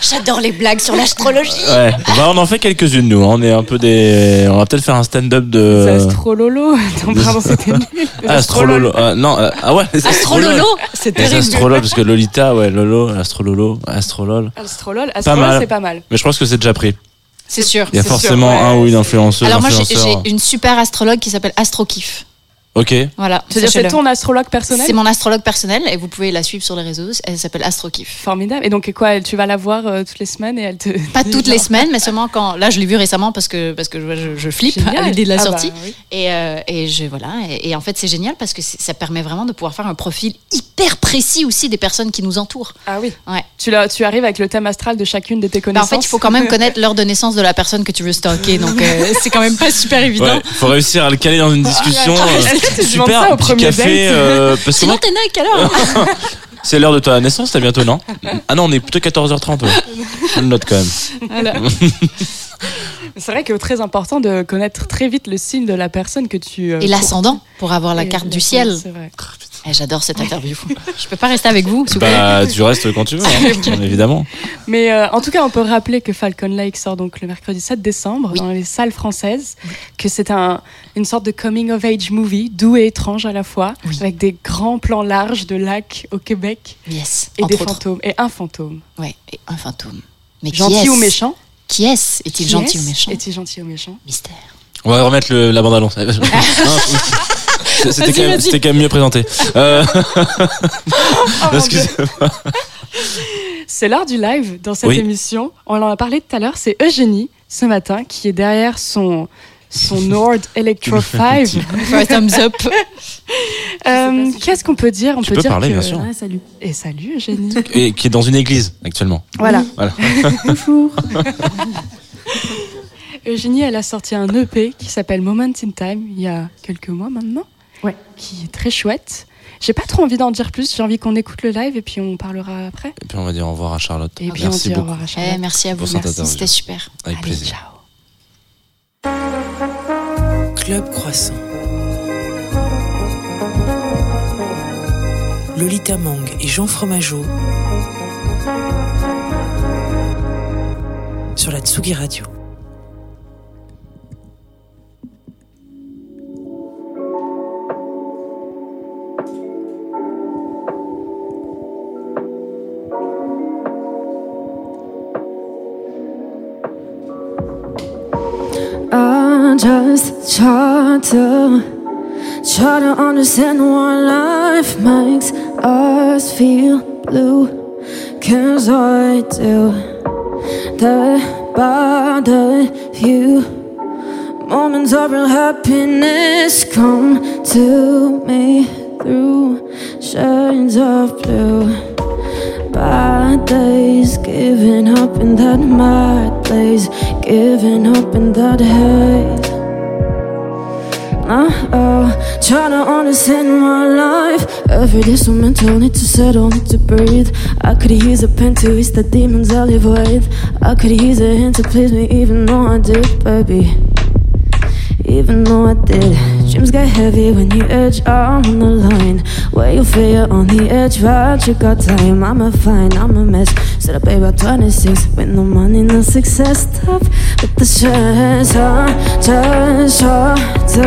J'adore les blagues sur l'astrologie. Ouais. Bah, on en fait quelques-unes, nous. On est un peu des. On va peut-être faire un stand-up de. C'est Astrololo. *laughs* Non, pardon, c'était nul. Ah, Astrololo. Ah, non, euh, ah ouais, *laughs* Astrololo, C'est terrible. astrolol, parce que Lolita, ouais, Lolo, Astrololo, Astrolol. Astrolol, Astrolol, mal. c'est pas mal. Mais je pense que c'est déjà pris. c'est sûr. Il y a forcément sûr, ouais, un ou une influenceuse. Alors moi, j'ai une super astrologue qui s'appelle Astrokif. Ok. Voilà. C'est-à-dire c'est ton astrologue personnel C'est mon astrologue personnel et vous pouvez la suivre sur les réseaux. Elle s'appelle Astrokif. Formidable. Et donc, quoi, tu vas la voir euh, toutes les semaines et elle te. Pas toutes les semaines, mais seulement quand. Là, je l'ai vu récemment parce que parce que je, je, je flippe Génial. à l'idée de la Ah bah, sortie. oui. Et, euh, et je voilà. Et, et en fait, c'est génial parce que ça permet vraiment de pouvoir faire un profil hyper précis aussi des personnes qui nous entourent. Ah oui. Ouais. Tu, la- tu arrives avec le thème astral de chacune de tes Bah, en connaissances. fait, il faut quand même *laughs* connaître l'heure de naissance de la personne que tu veux stalker. Donc, euh, c'est quand même pas super évident. Ouais, faut réussir à le caler dans une discussion. Ah, tu demandes super, ça au petit premier café. date euh, *laughs* parce que Sinon, moi, t'es né à quelle heure c'est l'heure de ta naissance, t'as bientôt, non *laughs* Ah non, on est plutôt 14h30. ouais. Je le note quand même. Voilà. *laughs* c'est vrai que c'est très important de connaître très vite le signe de la personne que tu. euh, Et l'ascendant pour avoir la Et carte du ciel. C'est vrai. Eh, J'adore cette interview. *laughs* Je peux pas rester avec vous, s'il vous plaît. Bah, tu restes quand tu veux, hein, *laughs* évidemment. Mais euh, en tout cas, on peut rappeler que Falcon Lake sort donc le mercredi 7 décembre Oui. dans les salles françaises, que c'est un, une sorte de coming of age movie, doux et étrange à la fois, Oui. avec des grands plans larges de lacs au Québec Yes. et entre des autres. fantômes et un fantôme. Ouais, et un fantôme. Mais qui Gentil est-ce ou méchant Qui est-ce Est-il Qui gentil ou méchant Est-il gentil ou méchant Mystère. On va remettre le, la bande-annonce. *laughs* Non, C'était quand, même- c'était quand même mieux présenté. Euh, *laughs* *laughs* Excusez-moi. C'est l'heure du live dans cette Oui. émission. On en a parlé tout à l'heure. C'est Eugénie ce matin qui est derrière son son *laughs* Nord Electro 5. For a thumbs up. Euh, Qu'est-ce qu'on peut dire? On Tu peut peux dire parler, que... bien sûr. Ah, salut. Et salut Eugénie. Et qui est dans une église actuellement. voilà. Voilà. Bonjour. Eugénie, elle a sorti un EP qui s'appelle Moment in Time il y a quelques mois maintenant. Ouais. Qui est très chouette. J'ai pas trop envie d'en dire plus. J'ai envie qu'on écoute le live et puis on parlera après. Et puis on va dire au revoir à Charlotte. Et puis Merci on dit au beaucoup. revoir à Eh, Charlotte. merci à vous. C'était super. Avec Allez, plaisir. ciao. Club Croissant. Lolita Mang et Jean Fromageau sur la Tsugi Radio. Just try to try to understand why life makes us feel blue. Cause I do day by day few moments of real happiness come to me through shades of blue. Bad days, giving up in that mad place, giving up in that hate. Uh-oh, trying to understand my life. Every day so mental, need to settle, need to breathe. I could use a pen to erase the demons I live with. I could use a hand to please me, even though I did, baby. Even though I did, dreams get heavy when you edge. On the line, where you feel on the edge. Right, you got time. I'm a fine, I'm a mess. Set up baby at 26 with no money, no success. Tough with the stress. I just try to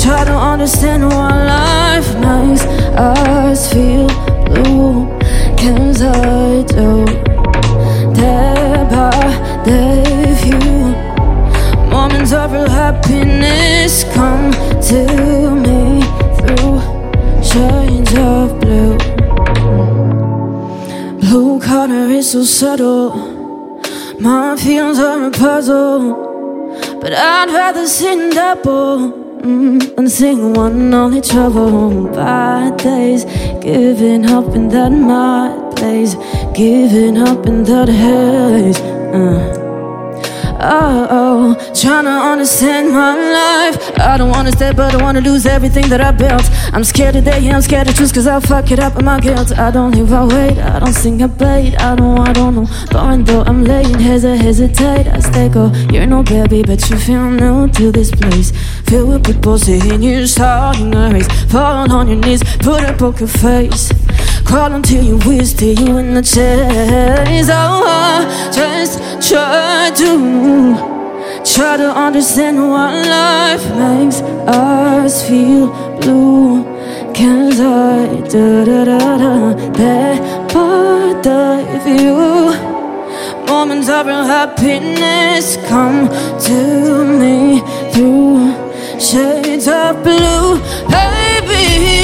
try to understand why life makes us feel blue. Cause I do. Day by day, few Moments of real happiness come to me through shades of blue. Blue color is so subtle. My feelings are a puzzle. But I'd rather sing double mm, than sing one only trouble. Bad days, giving up in that mad place, giving up in that haze. Uh. Oh, oh, trying to understand my life. I don't wanna but I wanna lose everything that I built. I'm scared today, yeah, I'm scared to choose, cause I'll fuck it up in my guilt. I don't leave, I wait, I don't sing, I bait. I don't, I don't know. Boring though, I'm late, hesitate, hesitate. I stay go, you're no baby, but you feel new to this place. Filled with people saying you're starting a race. Falling on your knees, put a poker face. Crawl until you wish that you in the chase. Oh, just try to try to understand what life makes us feel blue. I da da da da that part of you. Moments of real happiness come to me through shades of blue, baby.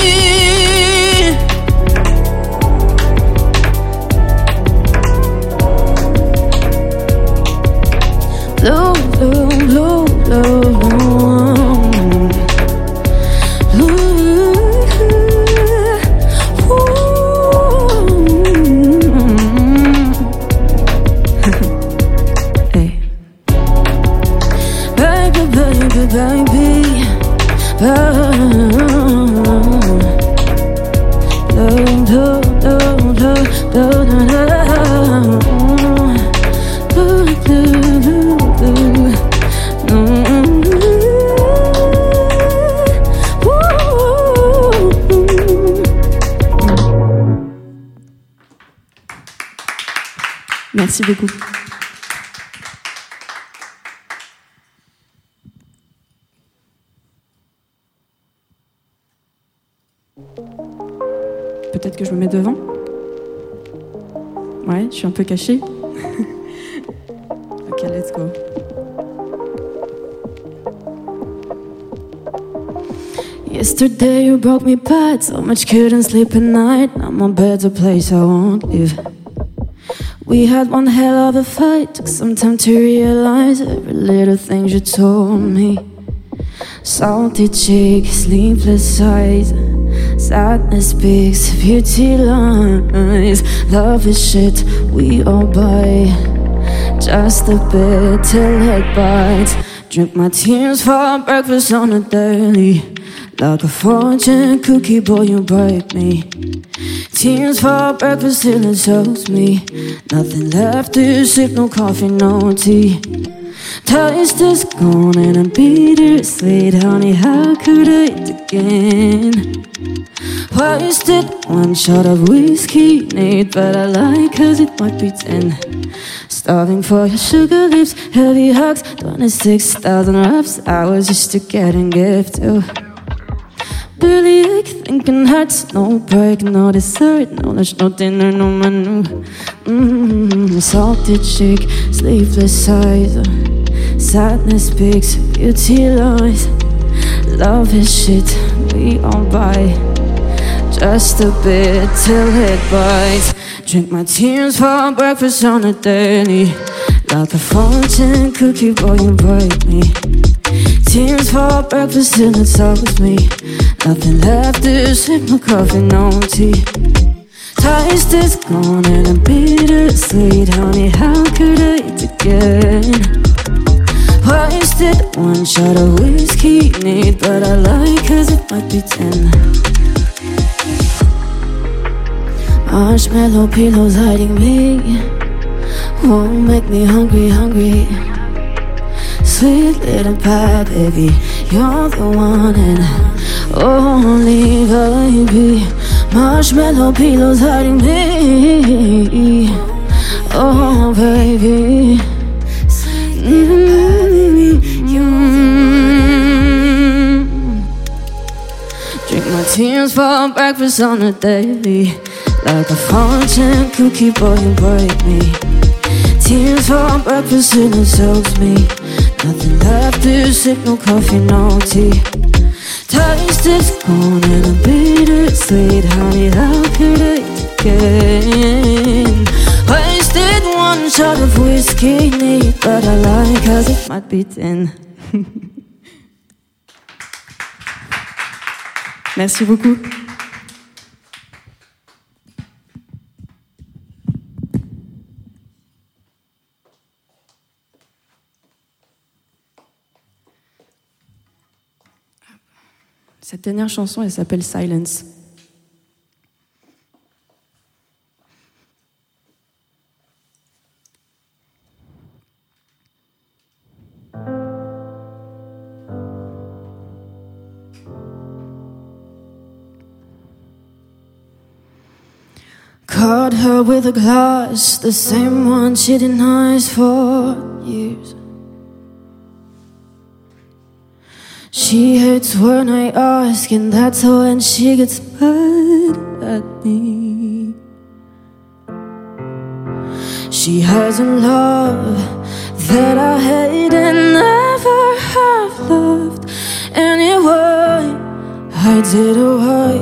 Merci beaucoup. Peut-être que je me mets devant. Ouais, je suis un peu cachée. *laughs* ok, let's go. Yesterday you broke me bad, so much couldn't sleep at night. Now my bed's a place I won't live. We had one hell of a fight, took some time to realize every little thing you told me. Salty cheek, sleepless eyes, sadness speaks, beauty lies. Love is shit we all buy, just a bit till it bites. Drink my tears for breakfast on a daily. Like a fortune cookie, boy, you break me. Tears for breakfast till it chokes me. Nothing left to sip, no coffee, no tea. Taste is gone and I'm bittersweet, honey. How could I eat again? Wasted one shot of whiskey, need, but I like cause it might be ten. Starving for your sugar lips, heavy hugs, 26,000 reps. I was just a getting gift too. Barely ache, thinking hearts, no break, no dessert, no lunch, no dinner, no menu. Mmm, salted cheek, sleepless eyes, sadness speaks, beauty lies. Love is shit, we all buy. Just a bit till it bites. Drink my tears for breakfast on a daily. Like a fortune cookie, boy, you break me. Tears for breakfast till it soaks me. Nothing left to sip, my coffee, no tea. Taste is gone and I'm bittersweet, honey. How could I eat again? Wasted one shot of whiskey, need, but I like cause it might be ten. Marshmallow pillows hiding me won't make me hungry, hungry. Sweet little pie, baby, you're the one and only baby. Marshmallow pillows hiding me. Oh, baby. Mm-hmm. Drink my tears for breakfast on a daily. Like a fortune cookie, boy, you break me. Tears for breakfast and it soaks me. Nothing left to sip, no coffee, no tea. Is gone and I'm bittersweet, honey. How could I again? Wasted one shot of whiskey, neat, but I cause it might be ten. *laughs* Merci beaucoup. Cette dernière chanson, elle s'appelle Silence. Caught her with a glass, the same one she denies for years. She hates when I ask, and that's when she gets mad at me. She has a love that I hate and never have loved anyway. Hides it away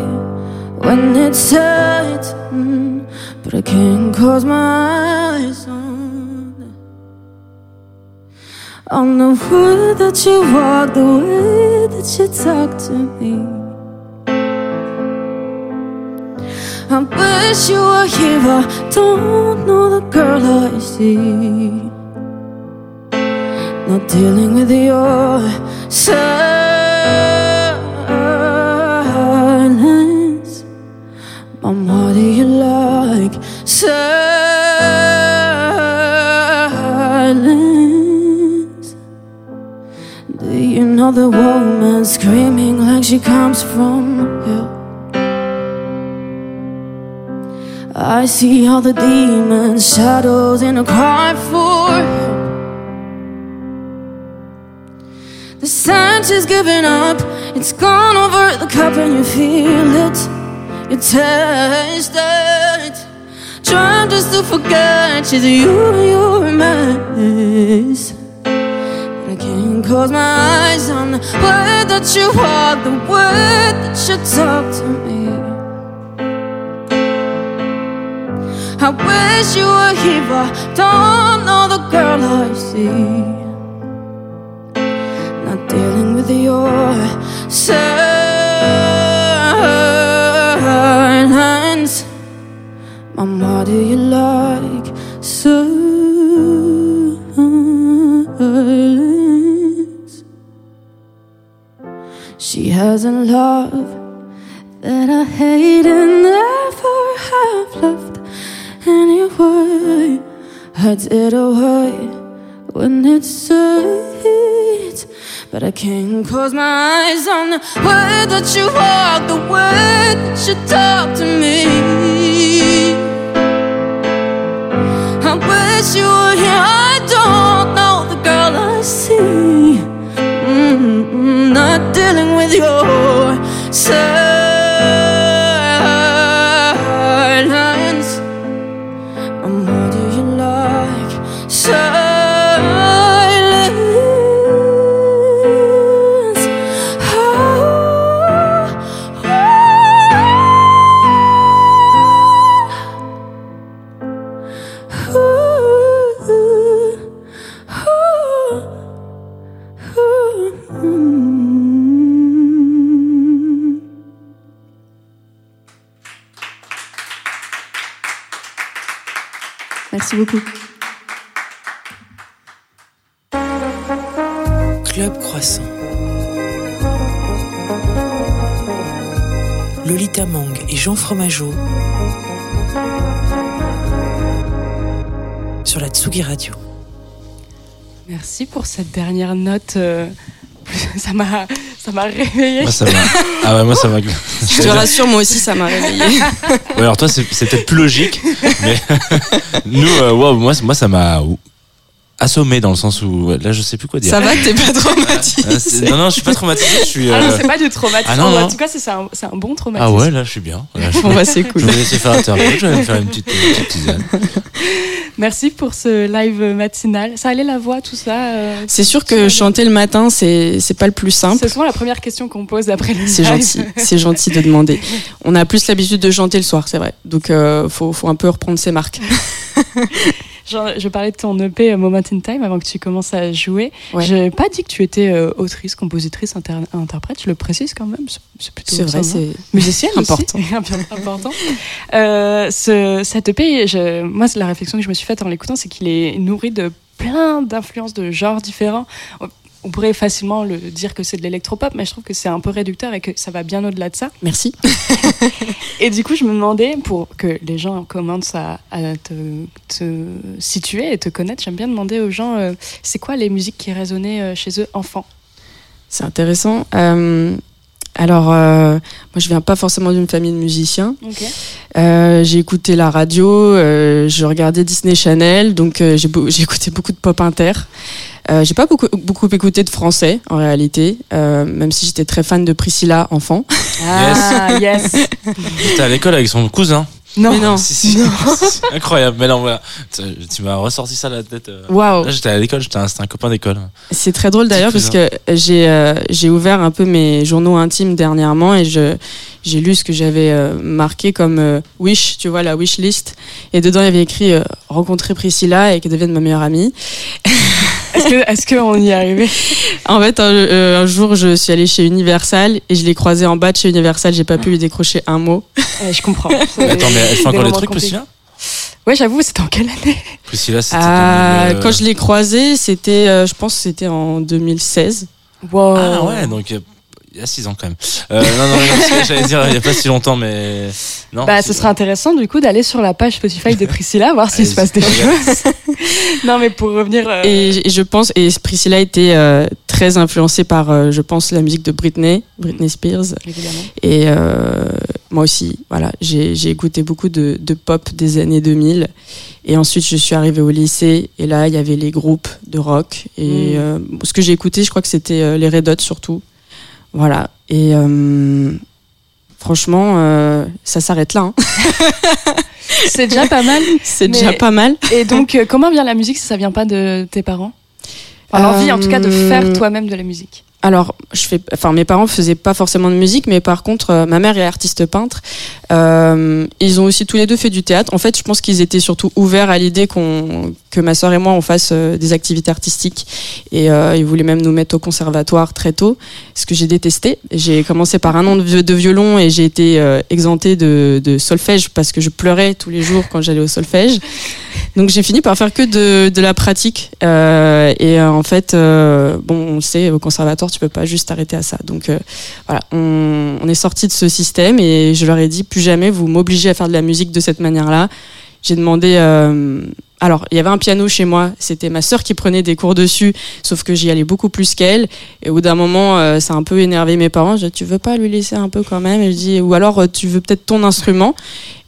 when it's sad, mm, but I can't close my eyes on the way that you walk, the way that you talk to me. I wish you were here, I don't know the girl I see. Not dealing with your silence. Mom, what do you like? Silence. The woman screaming like she comes from hell? I see all the demons, shadows in a cry for help. The scent is giving up, it's gone over the cup, and you feel it, you taste it. Trying just to forget she's you, you're a mess. I can't close my eyes on the word that you walk, the word that you talk to me. I wish you were here, but don't know the girl I see. Not dealing with your silence. What do you like? Silence. She has a love that I hate and never have loved anyway. Hides it away when it's said. But I can't close my eyes on the way that you walk, the way that you talk to me. I wish you were here. I don't know the girl I see. Mm-mm, not dealing with your silence. Beaucoup. Club Croissant. Lolita Mang et Jean Fromageau sur la Tsugi Radio. Merci pour cette dernière note. euh, *laughs* Ça m'a, ça m'a réveillée. Moi, ça m'a. Ah ouais, moi, ça m'a. *laughs* Je te rassure, moi aussi, ça m'a réveillé. *laughs* Ouais, alors toi, c'est peut-être plus logique, mais *laughs* nous, euh, wow, moi, moi, ça m'a assommé dans le sens où là, je sais plus quoi dire. Ça va, t'es pas Ah, traumatisé. c'est- non, non, je suis pas traumatisé. Je suis. Ah non, euh, c'est pas du traumatisme. Ah non, non. En tout cas, c'est c'est un, un bon Ah traumatisme. ouais, là, je suis bien. Là, je, Bon, bah, c'est cool. je vais laisser faire l'interview. Je vais me faire une petite, une petite tisane. Merci pour ce live matinal. Ça allait la voix, tout ça euh, C'est sûr que chanter le matin, c'est c'est pas le plus simple. C'est souvent la première question qu'on pose après le C'est live. gentil, c'est gentil de demander. On a plus l'habitude de chanter le soir, c'est vrai. Donc euh, faut, faut un peu reprendre ses marques. *laughs* *laughs* Genre, je parlais de ton EP euh, Moment in Time avant que tu commences à jouer. Ouais. Je n'ai pas dit que tu étais euh, autrice, compositrice, inter- interprète. Je le précise quand même. C'est- plutôt vrai, non c'est musicienne *laughs* important. *laughs* Important. Euh, ce, cet EP, je, moi, c'est la réflexion que je me suis faite en l'écoutant, c'est qu'il est nourri de plein d'influences de genres différents. On pourrait facilement le dire que c'est de l'électropop, mais je trouve que c'est un peu réducteur et que ça va bien au-delà de ça. Merci. *laughs* et du coup, je me demandais, pour que les gens commencent à, te, situer et te connaître, j'aime bien demander aux gens, euh, c'est quoi les musiques qui résonnaient chez eux enfants C'est intéressant. Alors, euh, moi, je viens pas forcément d'une famille de musiciens. Euh, j'ai écouté la radio, euh, je regardais Disney Channel, donc euh, *laughs* j'ai écouté beaucoup de pop inter. Euh, j'ai pas beaucoup, beaucoup écouté de français en réalité, même si j'étais très fan de Priscilla enfant. Ah yes. J'étais à l'école avec son cousin. Non, mais non. *laughs* incroyable. Mais non, voilà. Tu m'as ressorti ça à la tête. Euh. Waouh. j'étais à l'école, j'étais un, un, copain d'école. C'est très drôle d'ailleurs parce que j'ai euh, j'ai ouvert un peu mes journaux intimes dernièrement et je j'ai lu ce que j'avais euh, marqué comme wish, tu vois la wish list et dedans il y avait écrit rencontrer Priscilla et qu'elle devienne ma meilleure amie. *laughs* Est-ce qu'on est y est arrivé? En fait, un, jour, je suis allée chez Universal et je l'ai croisée en bas de chez Universal. J'ai pas pu lui décrocher un mot. je comprends. *laughs* attends, mais elle fait encore des trucs, Priscilla? Ouais, j'avoue, c'était en quelle année? Priscilla, c'était. Ah, quand je l'ai croisée, c'était, euh, je pense, c'était en 2016. Wow. Ah ouais, donc euh, il y a 6 ans quand même. Euh, non, non, non j'allais dire il n'y a pas si longtemps, mais non. Bah, ce serait intéressant du coup d'aller sur la page Spotify de Priscilla, voir s'il se passe des choses. *laughs* non, mais pour revenir. Euh, et, je pense, et Priscilla était euh, très influencée par, euh, je pense, la musique de Britney, Britney Spears. Évidemment. Et moi aussi, voilà, j'ai écouté beaucoup de, de, pop des années 2000. Et ensuite, je suis arrivée au lycée, et là, il y avait les groupes de rock. Et mm. ce que j'ai écouté, je crois que c'était les Red Hot surtout. Voilà. Et euh, franchement, euh, ça s'arrête là. Hein. *laughs* C'est déjà pas mal. C'est déjà pas mal. Et donc, euh, comment vient la musique si ça vient pas de tes parents? Enfin, L'envie, en tout cas, de faire toi-même de la musique alors, je fais, enfin, mes parents faisaient pas forcément de musique, mais par contre, euh, ma mère est artiste peintre. Euh, ils ont aussi tous les deux fait du théâtre. En fait, je pense qu'ils étaient surtout ouverts à l'idée qu'on, que ma soeur et moi on fasse euh, des activités artistiques. Et ils voulaient même nous mettre au conservatoire très tôt, ce que j'ai détesté. J'ai commencé par un an de, violon et j'ai été exemptée de, solfège parce que je pleurais tous les jours quand j'allais au solfège. Donc j'ai fini par faire que de, la pratique. Et en fait, bon, on sait, au conservatoire, tu peux pas juste arrêter à ça. Donc voilà, on, est sorti de ce système et je leur ai dit plus jamais vous m'obligez à faire de la musique de cette manière-là. J'ai demandé alors, il y avait un piano chez moi, c'était ma sœur qui prenait des cours dessus, sauf que j'y allais beaucoup plus qu'elle. Et au bout d'un moment, euh, ça a un peu énervé mes parents. Je dis, tu veux pas lui laisser un peu quand même? Je dis, ou alors euh, tu veux peut-être ton instrument?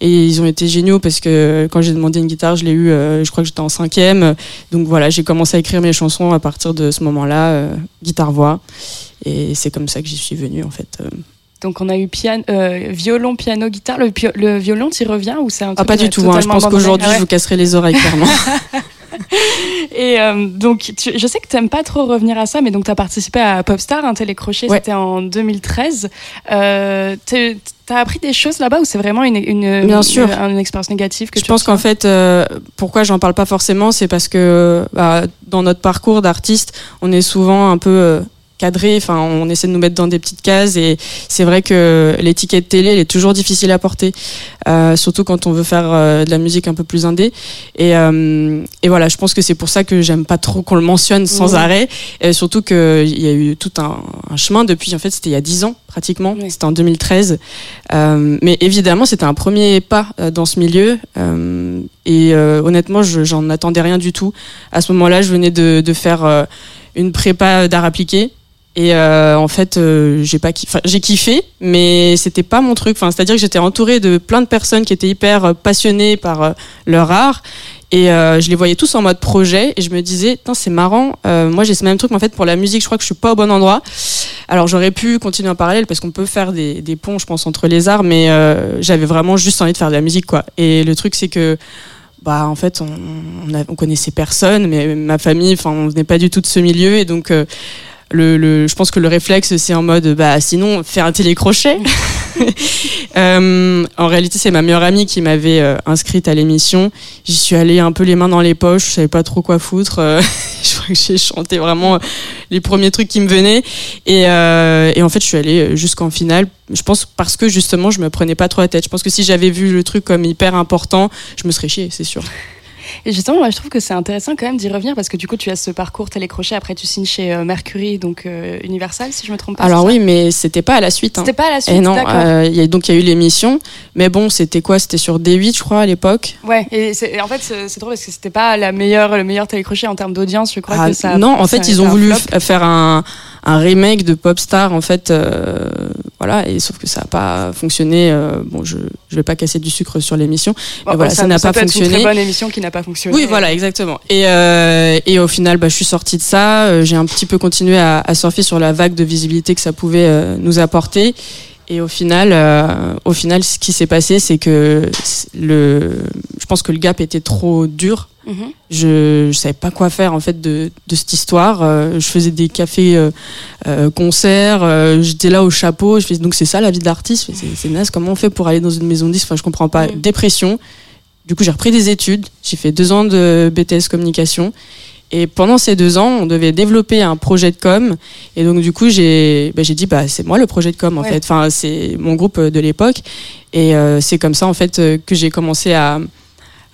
Et ils ont été géniaux parce que quand j'ai demandé une guitare, je l'ai eu, euh, je crois que j'étais en cinquième. Donc voilà, j'ai commencé à écrire mes chansons à partir de ce moment-là, guitare-voix. Et c'est comme ça que j'y suis venue en fait. Donc on a eu piano, euh, violon, piano, guitare. Le, le violon, tu reviens ou c'est un ah, Pas du tout. Hein, je pense qu'aujourd'hui, je vous casserai les oreilles clairement. *laughs* Et euh, donc, je sais que tu n'aimes pas trop revenir à ça, mais donc tu as participé à Popstar, un télécrochet, c'était en 2013. Euh, tu as appris des choses là-bas ou c'est vraiment une, une, Bien sûr. une, expérience négative que Je pense qu'en fait, euh, pourquoi j'en parle pas forcément, c'est parce que bah, dans notre parcours d'artiste, on est souvent un peu euh, cadré. Enfin, on essaie de nous mettre dans des petites cases et c'est vrai que l'étiquette télé, elle est toujours difficile à porter, euh, surtout quand on veut faire euh, de la musique un peu plus indé. Et, euh, et voilà, je pense que c'est pour ça que j'aime pas trop qu'on le mentionne sans arrêt. Et surtout qu'il y a eu tout un, un, chemin depuis. En fait, c'était il y a dix ans pratiquement. C'était en 2013. Euh, mais évidemment, c'était un premier pas euh, dans ce milieu. et honnêtement, j'en attendais rien du tout. À ce moment-là, je venais de, de faire une prépa d'art appliqué et euh, en fait, euh, j'ai pas, j'ai kiffé, mais c'était pas mon truc. Enfin, c'est-à-dire que j'étais entourée de plein de personnes qui étaient hyper euh, passionnées par leur art, et je les voyais tous en mode projet. Et je me disais, c'est marrant. moi, j'ai ce même truc, mais en fait, pour la musique, je crois que je suis pas au bon endroit. Alors, j'aurais pu continuer en parallèle parce qu'on peut faire des, des, ponts, je pense, entre les arts, mais j'avais vraiment juste envie de faire de la musique, quoi. Et le truc, c'est que bah en fait on, on, on, connaissait personne mais ma famille enfin on venait pas du tout de ce milieu et donc le, le, je pense que le réflexe c'est en mode bah sinon faire un télécrochet. *laughs* *laughs* euh, en réalité c'est ma meilleure amie qui m'avait euh, inscrite à l'émission. J'y suis allée un peu les mains dans les poches, je savais pas trop quoi foutre. Euh, *laughs* je crois que j'ai chanté vraiment les premiers trucs qui me venaient et, euh, et en fait je suis allée jusqu'en finale. Je pense parce que justement je me prenais pas trop la tête. Je pense que si j'avais vu le truc comme hyper important, je me serais chiée, c'est sûr. Et justement, moi, je trouve que c'est intéressant quand même d'y revenir parce que du coup, tu as ce parcours télécrochet. Après, tu signes chez euh, Mercury, donc euh, Universal, si je me trompe pas. Alors oui, mais c'était pas à la suite. Hein. C'était pas à la suite. Et non, y a, donc il y a eu l'émission, mais bon, c'était quoi? C'était sur D8, je crois, à l'époque. Ouais. Et, en fait, c'est drôle parce que c'était pas la meilleure, le meilleur télécrochet en termes d'audience. Je crois ah, que ça. Non, en fait, ils ont voulu faire un un remake de Popstar en fait euh, voilà et sauf que ça n'a pas fonctionné euh, bon je je vais pas casser du sucre sur l'émission mais voilà ça n'a pas fonctionné être une très bonne émission qui n'a pas fonctionné. Oui voilà exactement. Et euh, et au final bah, je suis sortie de ça j'ai un petit peu continué à, à, surfer sur la vague de visibilité que ça pouvait nous apporter et au final, au final, ce qui s'est passé, c'est que le, je pense que le gap était trop dur Mhm. Je, je savais pas quoi faire en fait de, de cette histoire. Euh, je faisais des cafés euh, euh concerts. Euh, j'étais là au chapeau. Je fais donc c'est ça la vie d'artiste. C'est naze. Comment on fait pour aller dans une maison de disques? Enfin, je comprends pas. Mhm. Dépression. Du coup, j'ai repris des études. J'ai fait deux ans de BTS communication. Et pendant ces deux ans, on devait développer un projet de com. Et donc, du coup, j'ai bah, dit, bah, c'est moi le projet de com, en fait. Enfin, c'est mon groupe de l'époque. Et c'est comme ça, en fait, que j'ai commencé à,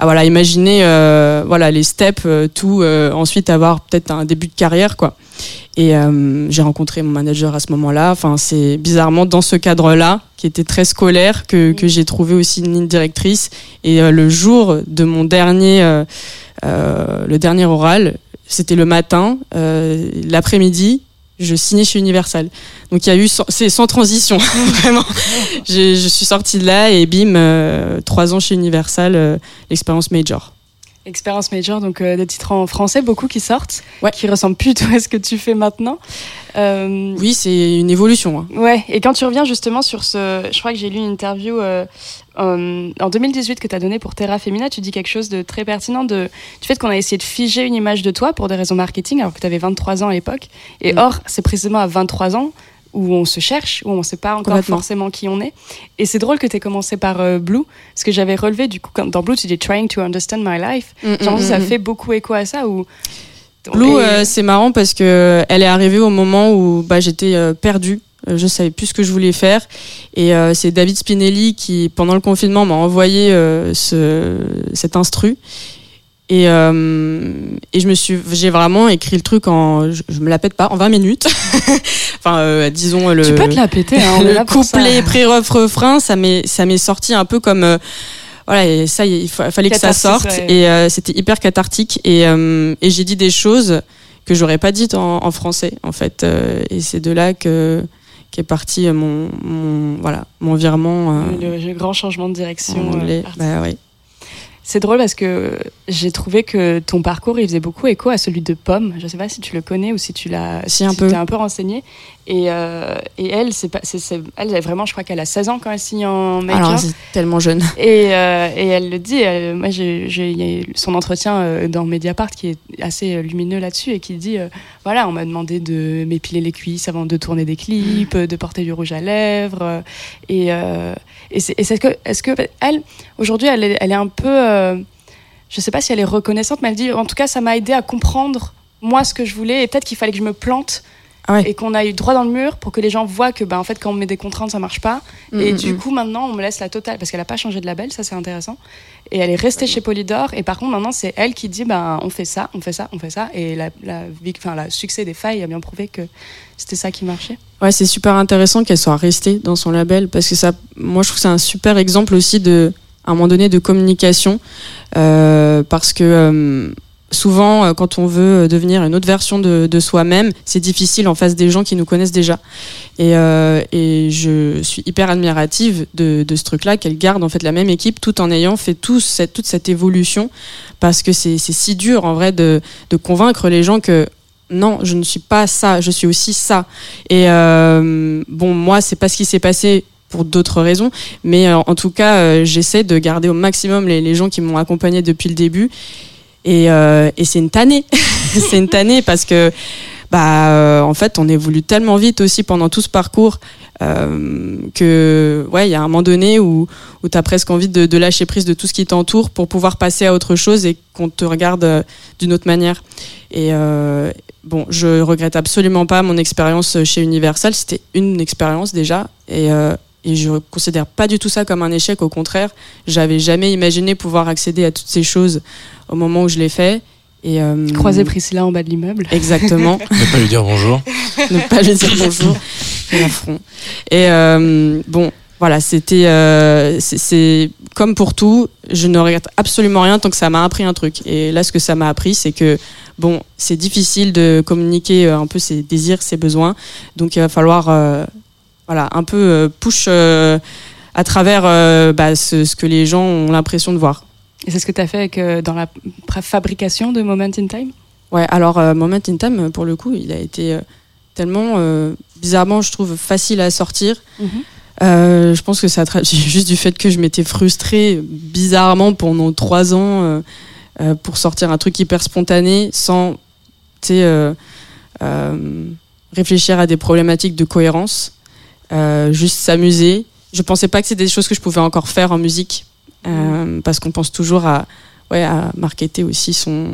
ah, voilà imaginer euh, voilà les steps euh, tout euh, ensuite avoir peut-être un début de carrière quoi et j'ai rencontré mon manager à ce moment-là enfin c'est bizarrement dans ce cadre-là qui était très scolaire que, que j'ai trouvé aussi une ligne directrice et le jour de mon dernier le dernier oral c'était le matin l'après-midi je signais chez Universal. Donc il y a eu, c'est sans transition, *laughs* vraiment. Je, je, suis sortie de là et bim, euh, trois ans chez Universal, euh, l'expérience major. Expérience major, donc euh, des titres en français, beaucoup qui sortent, ouais. qui ressemblent plus *laughs* à ce que tu fais maintenant. Euh... Oui, c'est une évolution. Hein. Ouais, et quand tu reviens justement sur ce. Je crois que j'ai lu une interview euh, en 2018 que tu as donnée pour Terra Femina, tu dis quelque chose de très pertinent de, du fait qu'on a essayé de figer une image de toi pour des raisons marketing, alors que tu avais 23 ans à l'époque. Et mm. or, c'est précisément à 23 ans où on se cherche, où on ne sait pas encore forcément qui on est. Et c'est drôle que tu aies commencé par euh, Blue, parce que j'avais relevé, du coup, quand, dans Blue, tu dis Trying to Understand My Life. Mm, mm, ça mm, fait beaucoup écho à ça. Où... Blue, euh, c'est marrant parce que elle est arrivée au moment où bah, j'étais euh, perdue. Je savais plus ce que je voulais faire. Et c'est David Spinelli qui, pendant le confinement, m'a envoyé ce, cet instru. Et, euh, et je me suis, j'ai vraiment écrit le truc en, je, me la pète pas, en 20 minutes. *laughs* enfin, euh, disons le. Tu peux te la péter. Hein, le couplet, pré-ref, refrain, ça m'est, ça m'est sorti un peu comme. Euh, voilà, et ça, il fallait que ça sorte. Et euh, c'était hyper cathartique. Et, et j'ai dit des choses que j'aurais pas dites en, en, français, en fait. et c'est de là que qu'est parti mon, mon, voilà mon virement. le, le, grand changement de direction. En anglais. bah oui. C'est drôle parce que j'ai trouvé que ton parcours il faisait beaucoup écho à celui de Pomme. Je ne sais pas si tu le connais ou si tu l'as si, un, peu. un peu renseigné. Et, euh, et elle, c'est pas, c'est, elle, vraiment, je crois qu'elle a 16 ans quand elle signe en make Alors, c'est tellement jeune. Et, euh, et elle le dit. moi, j'ai, j'ai son entretien euh, dans Mediapart qui est assez lumineux là-dessus et qui dit voilà, on m'a demandé de m'épiler les cuisses avant de tourner des clips, de porter du rouge à lèvres. Et, et, c'est, est-ce que, est-ce que elle, aujourd'hui, elle est, elle est un peu. Je sais pas si elle est reconnaissante, mais elle dit en tout cas, ça m'a aidé à comprendre moi ce que je voulais et peut-être qu'il fallait que je me plante ah et qu'on aille droit dans le mur pour que les gens voient que bah, en fait quand on met des contraintes ça marche pas. Mm, et mm, du mm. coup maintenant on me laisse la totale parce qu'elle a pas changé de label ça c'est intéressant. Et elle est restée chez Polydor et par contre maintenant c'est elle qui dit bah on fait ça on fait ça on fait ça. Et la, la, enfin, la succès des failles a bien prouvé que c'était ça qui marchait. Ouais c'est super intéressant qu'elle soit restée dans son label parce que ça moi je trouve que c'est un super exemple aussi de à un moment donné de communication euh, parce que euh, souvent, euh, quand on veut devenir une autre version de, soi-même, c'est difficile en face des gens qui nous connaissent déjà. Et, je suis hyper admirative de, ce truc-là, qu'elle garde en fait la même équipe tout en ayant fait toute cette évolution, parce que c'est si dur en vrai de, convaincre les gens que non, je ne suis pas ça, je suis aussi ça. Et bon, moi, c'est pas ce qui s'est passé pour d'autres raisons, mais en tout cas, j'essaie de garder au maximum les, gens qui m'ont accompagné depuis le début et, euh, c'est une tannée. *laughs* c'est une tannée parce que, bah, euh, en fait, on évolue tellement vite aussi pendant tout ce parcours euh, que, ouais, il y a un moment donné où, où tu as presque envie de, lâcher prise de tout ce qui t'entoure pour pouvoir passer à autre chose et qu'on te regarde euh, d'une autre manière. Et euh, bon, je regrette absolument pas mon expérience chez Universal. C'était une expérience déjà. Et, euh, et je considère pas du tout ça comme un échec. Au contraire, j'avais jamais imaginé pouvoir accéder à toutes ces choses au moment où je l'ai fait. Et croiser Priscilla en bas de l'immeuble. Exactement. *laughs* ne pas lui dire bonjour. ne pas lui dire bonjour. *laughs* Et bon, voilà, c'était c'est comme pour tout, je ne regrette absolument rien tant que ça m'a appris un truc. Et là, ce que ça m'a appris, c'est que bon, c'est difficile de communiquer un peu ses désirs, ses besoins. Donc, il va falloir voilà, un peu euh, push euh, à travers euh, bah, ce, que les gens ont l'impression de voir. Et c'est ce que tu as fait avec, dans la fabrication de Moment in Time? Ouais, alors Moment in Time, pour le coup, il a été tellement, bizarrement, je trouve, facile à sortir. Mhm. je pense que ça traduit *laughs* juste du fait que je m'étais frustrée bizarrement pendant trois ans pour sortir un truc hyper spontané sans réfléchir à des problématiques de cohérence. Euh, juste s'amuser. Je pensais pas que c'était des choses que je pouvais encore faire en musique, euh, parce qu'on pense toujours à, ouais, à marketer aussi son,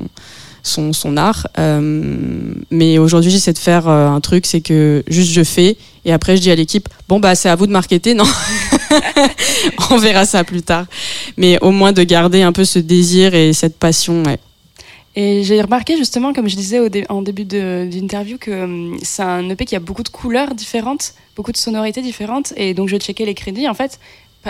son, son art. Euh, mais aujourd'hui, j'essaie de faire un truc, c'est que juste je fais, et après je dis à l'équipe, bon bah c'est à vous de marketer, non? *laughs* On verra ça plus tard. Mais au moins de garder un peu ce désir et cette passion. Ouais. Et j'ai remarqué justement, comme je disais au en début d'interview, que hum, c'est un EP qui a beaucoup de couleurs différentes, beaucoup de sonorités différentes. Et donc je checkais les crédits. En fait,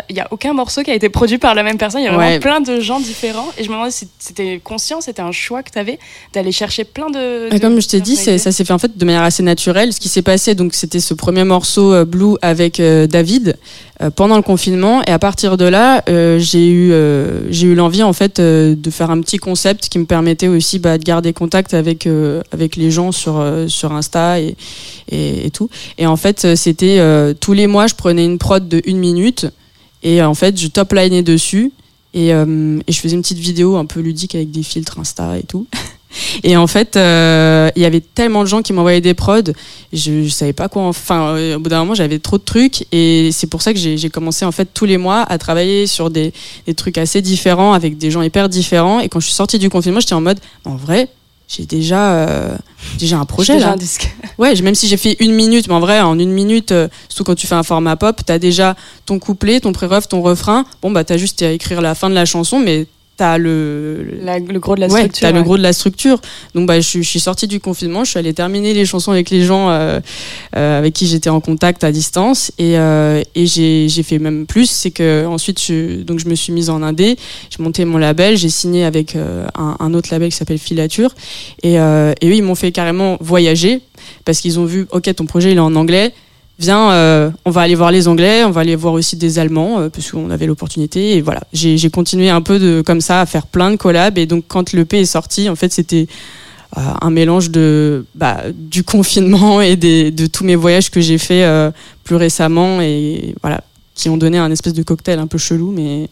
il n'y a aucun morceau qui a été produit par la même personne. Il y a vraiment plein de gens différents. Et je me demandais si c'était conscient, c'était un choix que tu avais d'aller chercher plein de. comme je t'ai dit, ça s'est fait en fait de manière assez naturelle. Ce qui s'est passé, donc c'était ce premier morceau euh, Blue avec euh, David euh, pendant le confinement. Et à partir de là, j'ai eu j'ai eu l'envie en fait de faire un petit concept qui me permettait aussi bah, de garder contact avec avec les gens sur sur Insta et, et, et tout. Et en fait, c'était tous les mois, je prenais une prod de une minute et en fait, je top linais dessus et, euh, et, je faisais une petite vidéo un peu ludique avec des filtres Insta et tout. *laughs* Et en fait, euh, il y avait tellement de gens qui m'envoyaient des prods, je, je savais pas quoi. Enfin, euh, au bout d'un moment, j'avais trop de trucs, et c'est pour ça que j'ai commencé en fait tous les mois à travailler sur des, des, trucs assez différents avec des gens hyper différents. Et quand je suis sortie du confinement, j'étais en mode, en vrai, j'ai déjà euh, déjà un projet déjà là. Un disque. *laughs* Ouais, même si j'ai fait une minute, mais en vrai, en une minute, euh, surtout quand tu fais un format pop, t'as déjà ton couplet, ton pré-ref, ton refrain. Bon bah t'as juste à écrire la fin de la chanson, mais t'as le, le gros de la structure. T'as le gros de la structure. Donc bah je, je suis sortie du confinement, je suis allée terminer les chansons avec les gens euh, euh, avec qui j'étais en contact à distance et, euh, et j'ai, j'ai fait même plus, c'est que ensuite je, donc je me suis mise en indé, j'ai monté mon label, j'ai signé avec euh, un, un, autre label qui s'appelle Filature et, euh, et eux ils m'ont fait carrément voyager parce qu'ils ont vu ok ton projet il est en anglais viens, euh, on va aller voir les Anglais, on va aller voir aussi des Allemands, euh, parce avait l'opportunité. Et voilà, j'ai continué un peu de comme ça à faire plein de collabs. Et donc quand le P est sorti, en fait, c'était euh, un mélange de bah, du confinement et des, de tous mes voyages que j'ai fait plus récemment et voilà, qui ont donné un espèce de cocktail un peu chelou, mais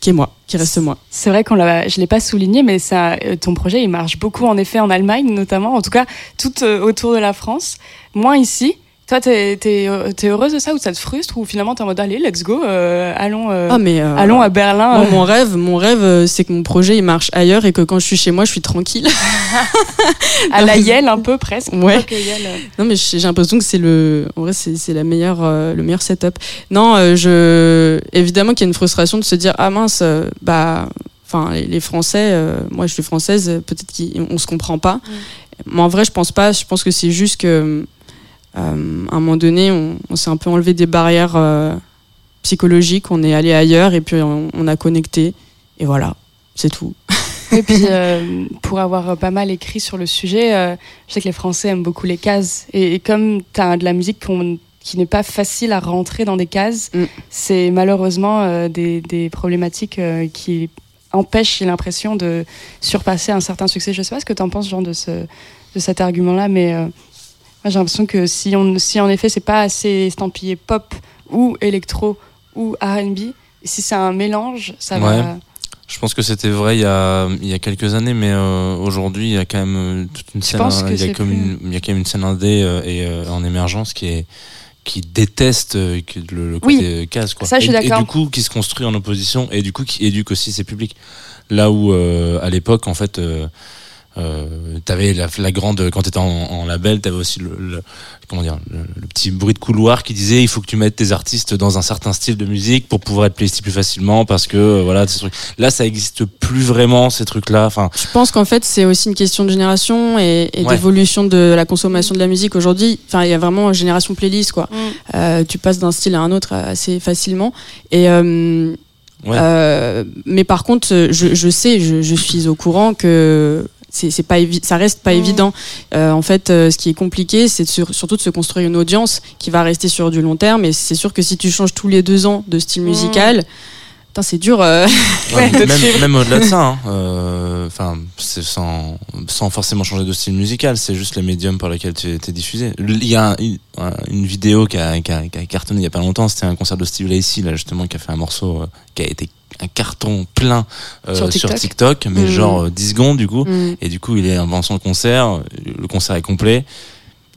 qui est moi, qui reste moi. C'est vrai qu'on l'a, je l'ai pas souligné, mais ça, ton projet, il marche beaucoup en effet en Allemagne notamment, en tout cas tout autour de la France, moins ici. Toi, t'es es, heureuse de ça ou ça te frustre ou finalement t'es en mode allez, let's go, euh, allons, euh, ah, mais, euh, allons à Berlin. mon rêve, mon rêve, c'est que mon projet il marche ailleurs et que quand je suis chez moi, je suis tranquille. *laughs* à la *laughs* Yale un peu presque. Ouais. Non mais j'ai l'impression que c'est le, en vrai c'est la meilleure, le meilleur setup. Non, je, évidemment qu'il y a une frustration de se dire ah mince, bah, enfin les, Français, moi je suis française, peut-être qu'on se comprend pas. Mm. Mais en vrai, je pense pas. Je pense que c'est juste que euh, à un moment donné, on, s'est un peu enlevé des barrières euh, psychologiques, on est allé ailleurs et puis on, a connecté. Et voilà, c'est tout. Et *laughs* puis, euh, pour avoir pas mal écrit sur le sujet, je sais que les Français aiment beaucoup les cases. Et, comme tu as de la musique qui n'est pas facile à rentrer dans des cases, mm. c'est malheureusement des, des, problématiques qui empêchent, j'ai l'impression, de surpasser un certain succès. Je sais pas ce que tu en penses, genre, de, ce, de cet argument-là, mais j'ai l'impression que si, on, si en effet c'est pas assez estampillé pop ou électro ou R&B, si c'est un mélange, ça va. Je pense que c'était vrai il y, a, il y a quelques années, mais euh, aujourd'hui il y a quand même euh, toute une scène, il y, a comme une, il y a quand même une scène indé euh, et en émergence qui est qui déteste le, le côté casse quoi. Ça, je suis et, et, du coup qui se construit en opposition et du coup qui éduque aussi ses publics. Là où à l'époque en fait euh, t'avais la, la, grande quand t'étais en, en label t'avais aussi le, le, comment dire le, petit bruit de couloir qui disait il faut que tu mettes tes artistes dans un certain style de musique pour pouvoir être playlist plus facilement parce que euh, voilà ces trucs. Là ça existe plus vraiment ces trucs là enfin je pense qu'en fait c'est aussi une question de génération et, et d'évolution de la consommation de la musique aujourd'hui. Enfin il y a vraiment une génération playlist quoi. Mm. euh, tu passes d'un style à un autre assez facilement. Et euh, euh, mais par contre, je, je sais, je, je, suis au courant que c'est pas ça reste pas mmh. évident. Euh, en fait, euh, ce qui est compliqué, c'est surtout de se construire une audience qui va rester sur du long terme. Et c'est sûr que si tu changes tous les deux ans de style mmh. musical, c'est dur. Euh, *laughs* même, au-delà de ça, *laughs* hein, euh, enfin, sans, sans forcément changer de style musical, c'est juste les médiums par lesquels tu es diffusé. Il y a une, vidéo qui a, qui, a, qui a, cartonné il y a pas longtemps, c'était un concert de Steve Lacy, là justement, qui a fait un morceau euh, qui a été un carton plein sur, TikTok. mais mmh. genre 10 secondes du coup. Mmh. Et du coup, il est avant son concert, le concert est complet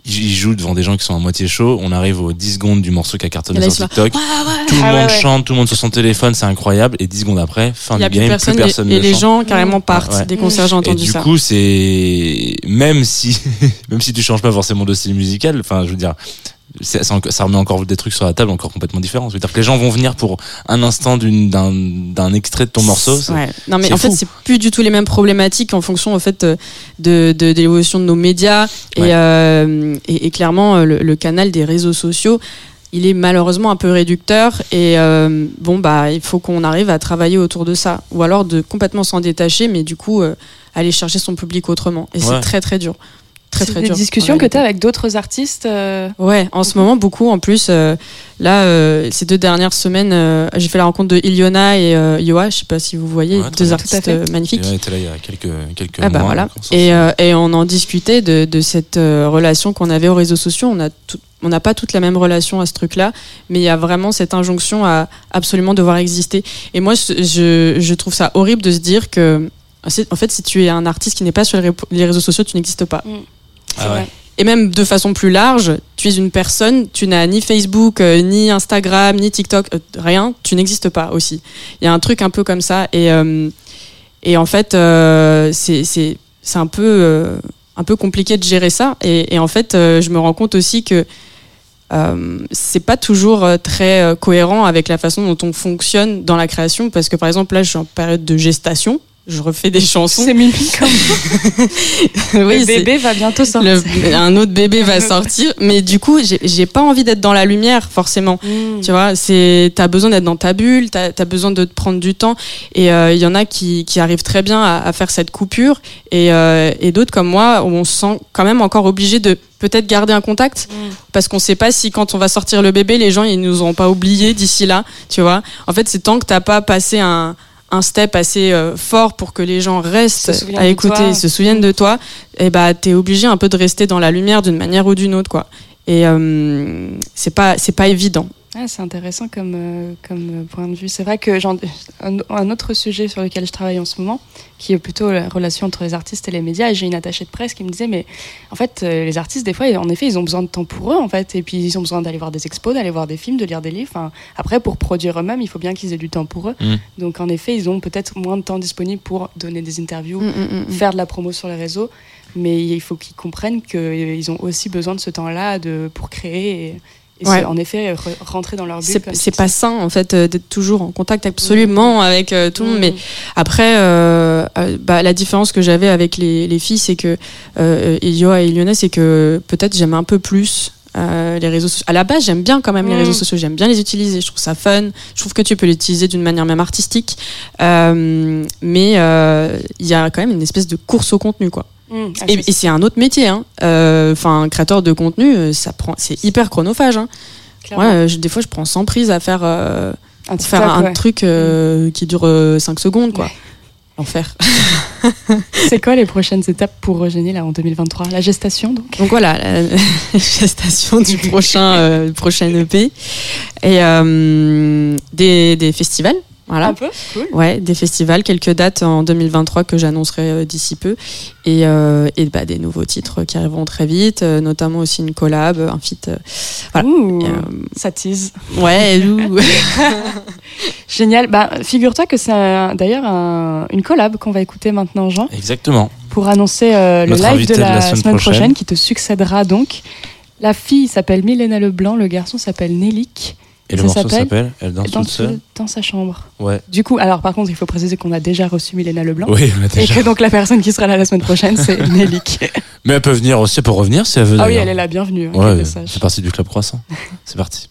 il joue devant des gens qui sont à moitié chauds. On arrive aux 10 secondes du morceau qui a cartonné sur TikTok. Tout le ah monde chante, tout le monde sur son téléphone, c'est incroyable. Et 10 secondes après, fin du game, plus personne, et, et les gens carrément partent des concerts, j'ai entendu ça. Du coup, c'est même si *laughs* même si tu changes pas forcément de style musical, enfin, je veux dire, ça remet encore des trucs sur la table encore complètement différents. C'est-à-dire que les gens vont venir pour un instant d'un extrait de ton morceau. Ouais. Non mais en fait c'est plus du tout les mêmes problématiques en fonction en fait de de, de l'évolution de nos médias. Et, euh, et, et, clairement le, le, canal des réseaux sociaux il est malheureusement un peu réducteur. Et euh, bon bah il faut qu'on arrive à travailler autour de ça. Ou alors de complètement s'en détacher mais du coup euh, aller chercher son public autrement. Et c'est très très dur très très des discussions que tu as avec d'autres artistes euh Ouais, en ce moment beaucoup. En plus, euh, là, euh, ces deux dernières semaines, j'ai fait la rencontre de Iliona et Yoa. Je sais pas si vous voyez, deux artistes magnifiques. était là il y a quelques, quelques ah bah mois. Voilà. Et, et, on en discutait de, de cette relation qu'on avait aux réseaux sociaux. On a on n'a pas toute la même relation à ce truc-là, mais il y a vraiment cette injonction à absolument devoir exister. Et moi, je, je trouve ça horrible de se dire que, en fait, si tu es un artiste qui n'est pas sur les réseaux sociaux, tu n'existes pas. Mm. Ah Et même de façon plus large, tu es une personne, tu n'as ni Facebook, euh, ni Instagram, ni TikTok, euh, rien, tu n'existes pas aussi. Il y a un truc un peu comme ça. Et, euh, et en fait, c'est un peu, un peu compliqué de gérer ça. Et, et en fait, je me rends compte aussi que c'est pas toujours très cohérent avec la façon dont on fonctionne dans la création. Parce que par exemple, là, je suis en période de gestation je refais des chansons. C'est mimi *laughs* comme oui, le bébé va bientôt sortir. un autre bébé va *laughs* sortir, mais du coup, j'ai pas envie d'être dans la lumière forcément. Mm. Tu vois, c'est t'as besoin d'être dans ta bulle, t'as as besoin de te prendre du temps, et euh, il y en a qui, qui arrivent très bien à, à faire cette coupure, et, euh, et d'autres comme moi, où on se sent quand même encore obligé de peut-être garder un contact mm. parce qu'on sait pas si quand on va sortir le bébé les gens ils nous ont pas oublié d'ici là tu vois en fait c'est tant que t'as pas passé un, un step assez euh, fort pour que les gens restent à écouter, se souviennent de toi, et eh bah t'es obligé un peu de rester dans la lumière d'une manière ou d'une autre quoi. Et euh, c'est pas c'est pas évident. Ah, c'est intéressant comme, euh, comme point de vue. C'est vrai que un, un, autre sujet sur lequel je travaille en ce moment, qui est plutôt la relation entre les artistes et les médias, et j'ai une attachée de presse qui me disait, mais en fait, euh, les artistes, des fois, en effet, ils ont besoin de temps pour eux, en fait, et puis ils ont besoin d'aller voir des expos, d'aller voir des films, de lire des livres. Enfin, après, pour produire eux-mêmes, il faut bien qu'ils aient du temps pour eux. Mm. Donc, en effet, ils ont peut-être moins de temps disponible pour donner des interviews, mm, mm, faire de la promo sur les réseaux, mais il faut qu'ils comprennent qu'ils ont aussi besoin de ce temps-là pour créer. Et, et en effet rentrer dans leur bulle. C'est pas sain en fait euh, d'être toujours en contact absolument mmh. avec euh, tout le monde. Mais mmh. après, euh, bah, la différence que j'avais avec les, les filles, c'est que euh, Yoa et Lyonnais, c'est que peut-être j'aime un peu plus les réseaux sociaux. À la base, j'aime bien quand même les mmh. réseaux sociaux, j'aime bien les utiliser, je trouve ça fun, je trouve que tu peux l'utiliser d'une manière même artistique, euh, mais il y a quand même une espèce de course au contenu, quoi. Mmh. et, c'est un autre métier. Hein. Euh, enfin, créateur de contenu, euh, ça prend, c'est hyper chronophage. Hein. Ouais, des fois, je prends 100 prises à faire, euh, un, faire un truc mmh. qui dure 5 secondes, quoi. L'enfer. *laughs* c'est quoi les prochaines étapes pour Eugénie là en 2023 La gestation donc? Donc voilà, la, *laughs* gestation du prochain, prochain EP et des, des festivals voilà. Un peu, cool. Ouais, des festivals, quelques dates en 2023 que j'annoncerai euh, d'ici peu, et, euh, et bah, des nouveaux titres qui arriveront très vite, euh, notamment aussi une collab, un feat. voilà. Ouh, ça tease. Ouais. *laughs* Génial. Bah, figure-toi que c'est d'ailleurs un, une collab qu'on va écouter maintenant, Jean. Exactement pour annoncer le live de la, semaine, prochaine. qui te succédera donc. La fille s'appelle Milena Leblanc, le garçon s'appelle Nélic. Et le morceau s'appelle Elle danse toute seule Dans sa chambre. Ouais. Du coup, alors par contre, il faut préciser qu'on a déjà reçu Milena Leblanc. Oui, Et que donc la personne qui sera là la semaine prochaine, c'est *laughs* Nélic. Mais elle peut venir aussi, pour revenir si elle veut. Ah oui, elle est la bienvenue. Hein, ouais, c'est parti du Club Croissant. *laughs* c'est parti.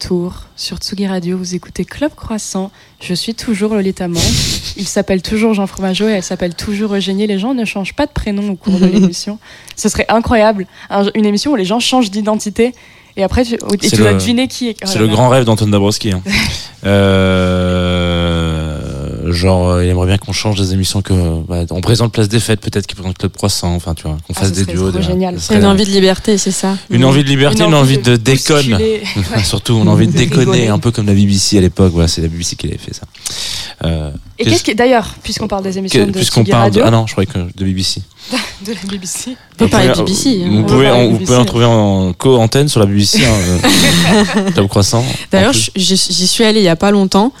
Retour sur Tsugi Radio. Vous écoutez Club Croissant. Je suis toujours Lolita Mang. Il s'appelle toujours Jean Fromageau et elle s'appelle toujours Eugénie. Les gens ne changent pas de prénom au cours de *laughs* l'émission. Ce serait incroyable. Une émission où les gens changent d'identité et après tu, et tu dois deviner qui est. c'est le grand rêve d'Antoine Dabrowski. Hein. *laughs* euh genre euh, il aimerait bien qu'on change des émissions que bah, on présente Place des Fêtes peut-être qu'il présente Club Croissant enfin tu vois qu'on ah, fasse des duos génial. c'est une envie de liberté c'est ça une envie de liberté une, envie de, déconne. surtout on a envie de déconner. un peu comme la BBC à l'époque. Voilà c'est la BBC qui avait fait ça. Euh, et qu'est-ce qui d'ailleurs puisqu'on parle des émissions de puisqu'on parle de, ah non je croyais que de BBC *laughs* de la BBC on peut parler de BBC vous pouvez vous pouvez en trouver en co-antenne sur la BBC hein, euh, *laughs* Club Croissant d'ailleurs j'y suis allé il y a pas longtemps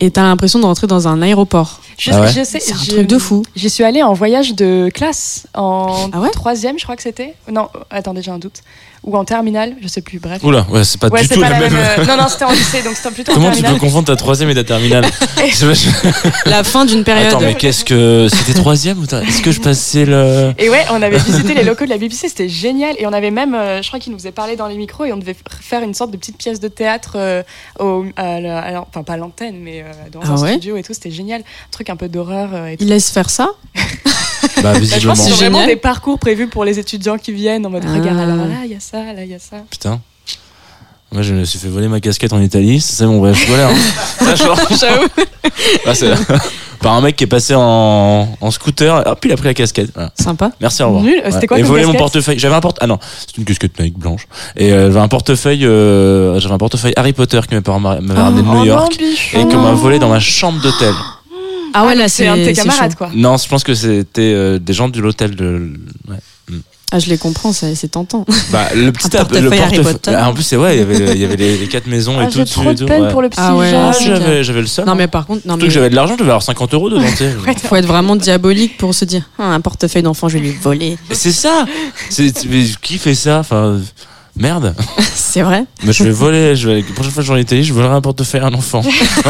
et t'as l'impression de rentrer dans un aéroport. Je, ah sais, c'est un truc de fou. J'y suis allée en voyage de classe en ah troisième, je crois que c'était. Non, attendez, j'ai un doute ou en terminale, je sais plus, bref. Oula, ouais, c'est pas du tout la, même. Euh, non, non, c'était en lycée, donc c'était plutôt Comment tu peux confondre ta troisième et ta terminale *laughs* *laughs* La fin d'une période. Attends, mais qu'est-ce que. C'était troisième ou Est-ce que je passais le. Et ouais, on avait visité les locaux de la BBC, c'était génial. Et on avait même, euh, je crois qu'il nous faisait parler dans les micros et on devait faire une sorte de petite pièce de théâtre, euh, au, enfin pas l'antenne, mais dans ah un studio et tout, c'était génial. Un truc un peu d'horreur. Il laisse faire ça *laughs* bah, visiblement. Je pense vraiment des parcours prévus pour les étudiants qui viennent en mode ah. regarde, alors là, il y a ça, là, il y a ça. Putain. Moi, je me suis fait voler ma casquette en Italie. C'est bon, bref, voilà. Hein. *laughs* J'avoue. *laughs* Ah, par un mec qui est passé en, en scooter. Hop, il a pris la casquette. Voilà. Sympa. Merci, au revoir. Nul. C'était quoi Et volé mon portefeuille. J'avais un porte. Ah non, c'est une casquette Nike blanche. Et euh, j'avais un portefeuille. euh, j'avais un portefeuille Harry Potter que mes parents m'a- m'avaient ramené de Oh New non, York et qu'on m'a volé dans ma chambre d'hôtel. Ah ouais, là, c'est un de tes camarades, quoi. Non, je pense que c'était euh, des gens de l'hôtel de. Ouais. Ah, je les comprends, c'est tentant. *laughs* Bah, le petit Un app- le portefeuille portefeuille-. Ah, en plus, c'est ouais, il y avait, il y avait les, les quatre maisons Ah, et tout J'ai trop de tout, peine ouais. pour le petit Ah ouais. Ah, j'avais, j'avais le seum. Non, mais par contre, non, Surtout mais que j'avais de l'argent, je devais avoir 50 euros dedans. tu sais. *laughs* faut être vraiment diabolique pour se dire Ah, un portefeuille d'enfant, je vais lui voler. C'est ça c'est, mais Qui fait ça Enfin, merde. *laughs* c'est vrai. Mais je vais voler, je vais, la prochaine fois que j'en ai Italie, je volerai un portefeuille à un enfant.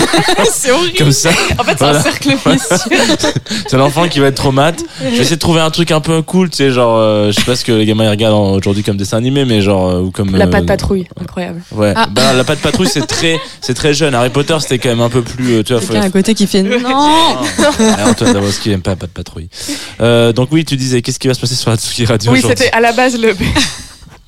*laughs* C'est horrible. Comme ça. En fait, c'est Voilà. un cercle vicieux. *laughs* C'est l'enfant qui va être trop mat. Je vais essayer de trouver un truc un peu cool, tu sais, genre, euh, je sais pas ce que les gamins ils regardent en- aujourd'hui comme dessin animé, mais genre, euh, ou comme. La euh, patte patrouille, incroyable. Ouais. Ah. Bah, la patte patrouille, c'est très, c'est très jeune. Harry Potter, c'était quand même un peu plus, euh, tu vois, faut- à côté qui fait Non Ah, Antoine Dabrowski aime pas Pas de patrouille. Euh, donc oui, tu disais, qu'est-ce qui va se passer sur la Tsuki Radio Oui, c'était à la base le.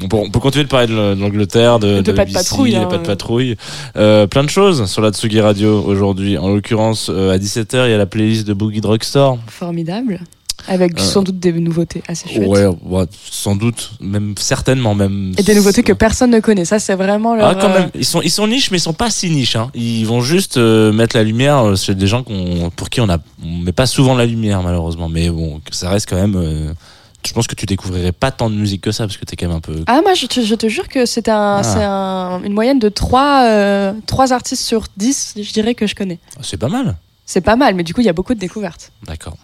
On, peut, on peut continuer de parler de l- de l'Angleterre, de, De pas de BBC, patrouille, hein. pas de patrouille. Euh, plein de choses sur la Tsugi Radio aujourd'hui. En l'occurrence, euh, à 17h, il y a la playlist de Boogie Drugstore. Formidable. Avec Euh. sans doute des nouveautés assez chouettes. Ouais, ouais, sans doute, même certainement même. Et des nouveautés que personne ne connaît. Ça, c'est vraiment leur. Ah, quand même. Ils sont, ils sont niches, mais ils sont pas si niches. Hein. Ils vont juste euh, mettre la lumière chez des gens qu'on, pour qui on a, on met pas souvent la lumière, malheureusement. Mais bon, ça reste quand même. euh, je pense que tu découvrirais pas tant de musique que ça, parce que t'es quand même un peu. Ah, moi, je te, je te jure que c'est un, Ah. c'est un- une moyenne de 3, artistes sur 10, je dirais que je connais. C'est pas mal. C'est pas mal, mais du coup, il y a beaucoup de découvertes. D'accord.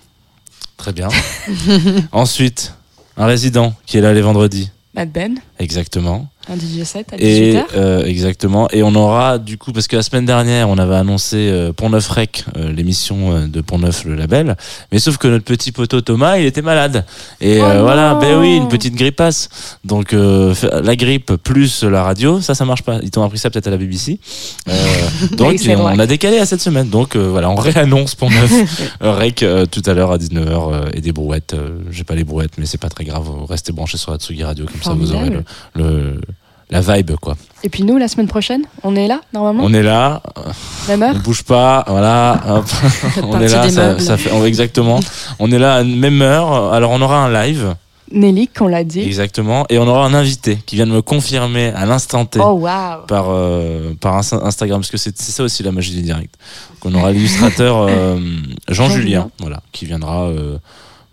Très bien. *laughs* Ensuite, un résident qui est là les vendredis. Mad Ben, Exactement. Un DJ set à Et 18h. euh, exactement. Et on aura du coup parce que la semaine dernière on avait annoncé euh, Pont Neuf Rec, euh, l'émission euh, de Pont Neuf le label. Mais sauf que notre petit poteau Thomas il était malade. Et Oh euh, voilà, ben oui, une petite grippasse. Donc euh, la grippe plus la radio, ça ça marche pas. Ils t'ont appris ça peut-être à la BBC. Euh, *laughs* donc on, a décalé à cette semaine. Donc euh, voilà, on réannonce Pont Neuf *laughs* Rec euh, tout à l'heure à 19h euh, et des brouettes. Euh, J'ai pas les brouettes, mais c'est pas très grave. Restez branchés sur la Tsugi Radio comme ça vous aurez le la vibe quoi. Et puis nous, la semaine prochaine, on est là, normalement On est là, Même heure on bouge pas, voilà, *laughs* hop, on est là, ça, fait oh, exactement. On est là à même heure. Alors on aura un live, Nelly, qu'on l'a dit. exactement, et on aura un invité qui vient de me confirmer à l'instant T Oh, waouh par euh, par Insta- Instagram, parce que c'est ça aussi la magie du direct. Qu'on aura l'illustrateur euh, Jean, Jean Julien, Julien. voilà, qui viendra. euh,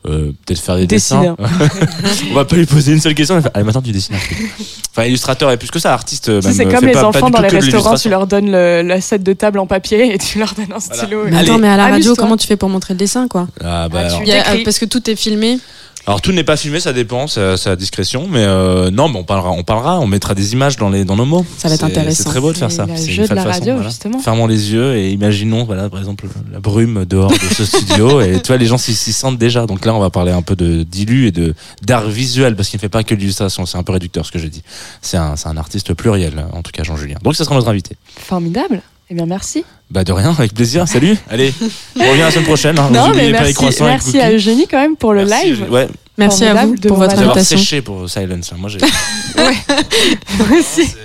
euh, peut-être faire des Dessiner. dessins. *laughs* on va pas lui poser une seule question. On va faire, Allez, maintenant tu dessines un truc. Enfin, illustrateur et plus que ça, artiste. Même, c'est euh, comme fait les pas- enfants dans les restaurants, tu leur donnes le, la set de table en papier et tu leur donnes un stylo. Mais attends, mais à la radio, Amuse-toi. comment tu fais pour montrer le dessin, quoi Ah, bah, Ah, tu- alors. Il y a- T'écris. Parce que tout est filmé. Alors tout n'est pas filmé, ça dépend, c'est à discrétion, mais euh, non, mais on parlera, on parlera, on mettra des images dans les dans nos mots. Ça va être intéressant. C'est très beau de faire ça. C'est jeu de la façon, radio, voilà. justement. Fermons les yeux et imaginons, voilà, par exemple, la brume dehors de ce *laughs* studio et tu vois, les gens s'y sentent déjà. Donc là, on va parler un peu de d'illu et de d'art visuel parce qu'il ne fait pas que l'illustration. C'est un peu réducteur ce que j'ai dit. C'est un c'est un artiste pluriel, en tout cas Jean Julien. Donc ça sera notre invité. Formidable. Eh bien, merci. Bah de rien, avec plaisir. Salut. Allez, on revient la semaine prochaine. Hein. non, mais merci, merci à. Eugénie quand même pour le Merci, live. Ouais, Merci à vous pour votre invitation. séché pour Silence. Moi, j'ai. *laughs* Aussi.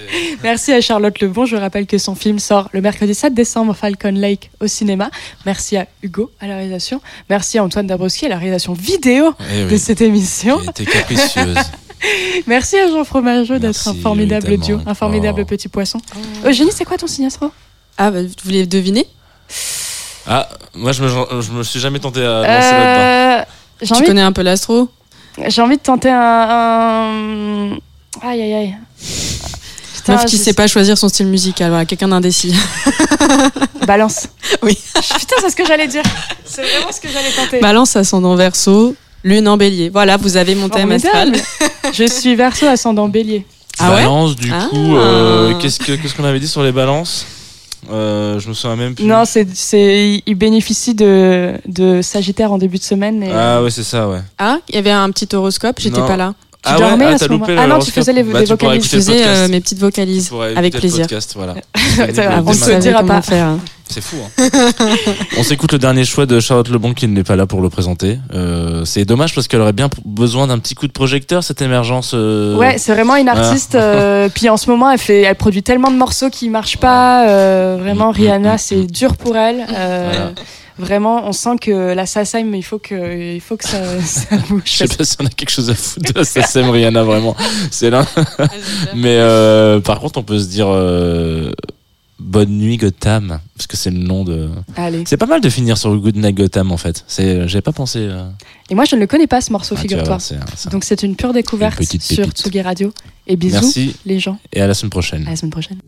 Merci à Charlotte Lebon. Je rappelle que son film sort le mercredi 7 décembre Falcon Lake au cinéma. Merci à Hugo à la réalisation. Merci à Antoine Dabrowski à la réalisation vidéo Eh de cette émission. qui était capricieuse. *laughs* Merci à Jean Fromageau d'être un formidable duo, un formidable Oh. petit poisson. Eugénie, c'est quoi ton signe astro Ah, bah, vous voulez deviner? Ah, moi je me, je me suis jamais tenté à lancer là-dedans. Euh, Tu envie, connais un peu l'astro? J'ai envie de tenter un. un- Aïe aïe aïe. Putain, Meuf qui je- sait pas choisir son style musical, voilà, quelqu'un d'indécis. *laughs* Balance. Oui. Putain, c'est ce que j'allais dire. C'est vraiment ce que j'allais tenter. Balance ascendant verso, lune en bélier. Voilà, vous avez mon thème astral. Je suis verso ascendant bélier. Ah ouais? Balance, du Ah. coup, euh, qu'est-ce que- qu'est-ce qu'on avait dit sur les balances? Euh, Je me souviens même plus. Non, c'est, c'est, il bénéficie de, de Sagittaire en début de semaine. Et, Ah ouais, c'est ça, ouais. Ah, il y avait un petit horoscope, j'étais Non. pas là. Tu ah dormais ouais, à ah, ce t'as loupé moment- Ah non, tu faisais les- Bah, les tu pourras vocalises. Je le faisais euh, mes petites Tu vocalises pourras écouter avec le plaisir. podcast, voilà. *laughs* Ah, on ne se dira pas. faire. C'est fou. Hein. *laughs* On s'écoute le dernier choix de Charlotte Lebon qui n'est pas là pour le présenter. Euh, c'est dommage parce qu'elle aurait bien besoin d'un petit coup de projecteur cette émergence. euh, Ouais, c'est vraiment une Voilà. artiste. euh, puis en ce moment, elle fait, elle produit tellement de morceaux qui marchent pas. euh, vraiment, Mm, mm, Rihanna, mm, c'est dur pour elle. euh, Voilà. Vraiment, on sent que la SACEM, il faut que, il faut que ça, *laughs* ça bouge. Je sais pas si on a quelque chose à foutre de la SACEM, Rihanna, vraiment. C'est là. Mais euh, par contre, on peut se dire euh, Bonne nuit Gotham, parce que c'est le nom de. Allez. C'est pas mal de finir sur Good Night Gotham en fait. C'est, j'avais pas pensé. euh, Et moi, je ne le connais pas ce morceau, ah, tu vas figure-toi. voir, c'est Donc c'est une pure découverte Une petite sur pépite. Tsugi Radio. Et bisous, Merci les gens. et à la semaine prochaine. À la semaine prochaine.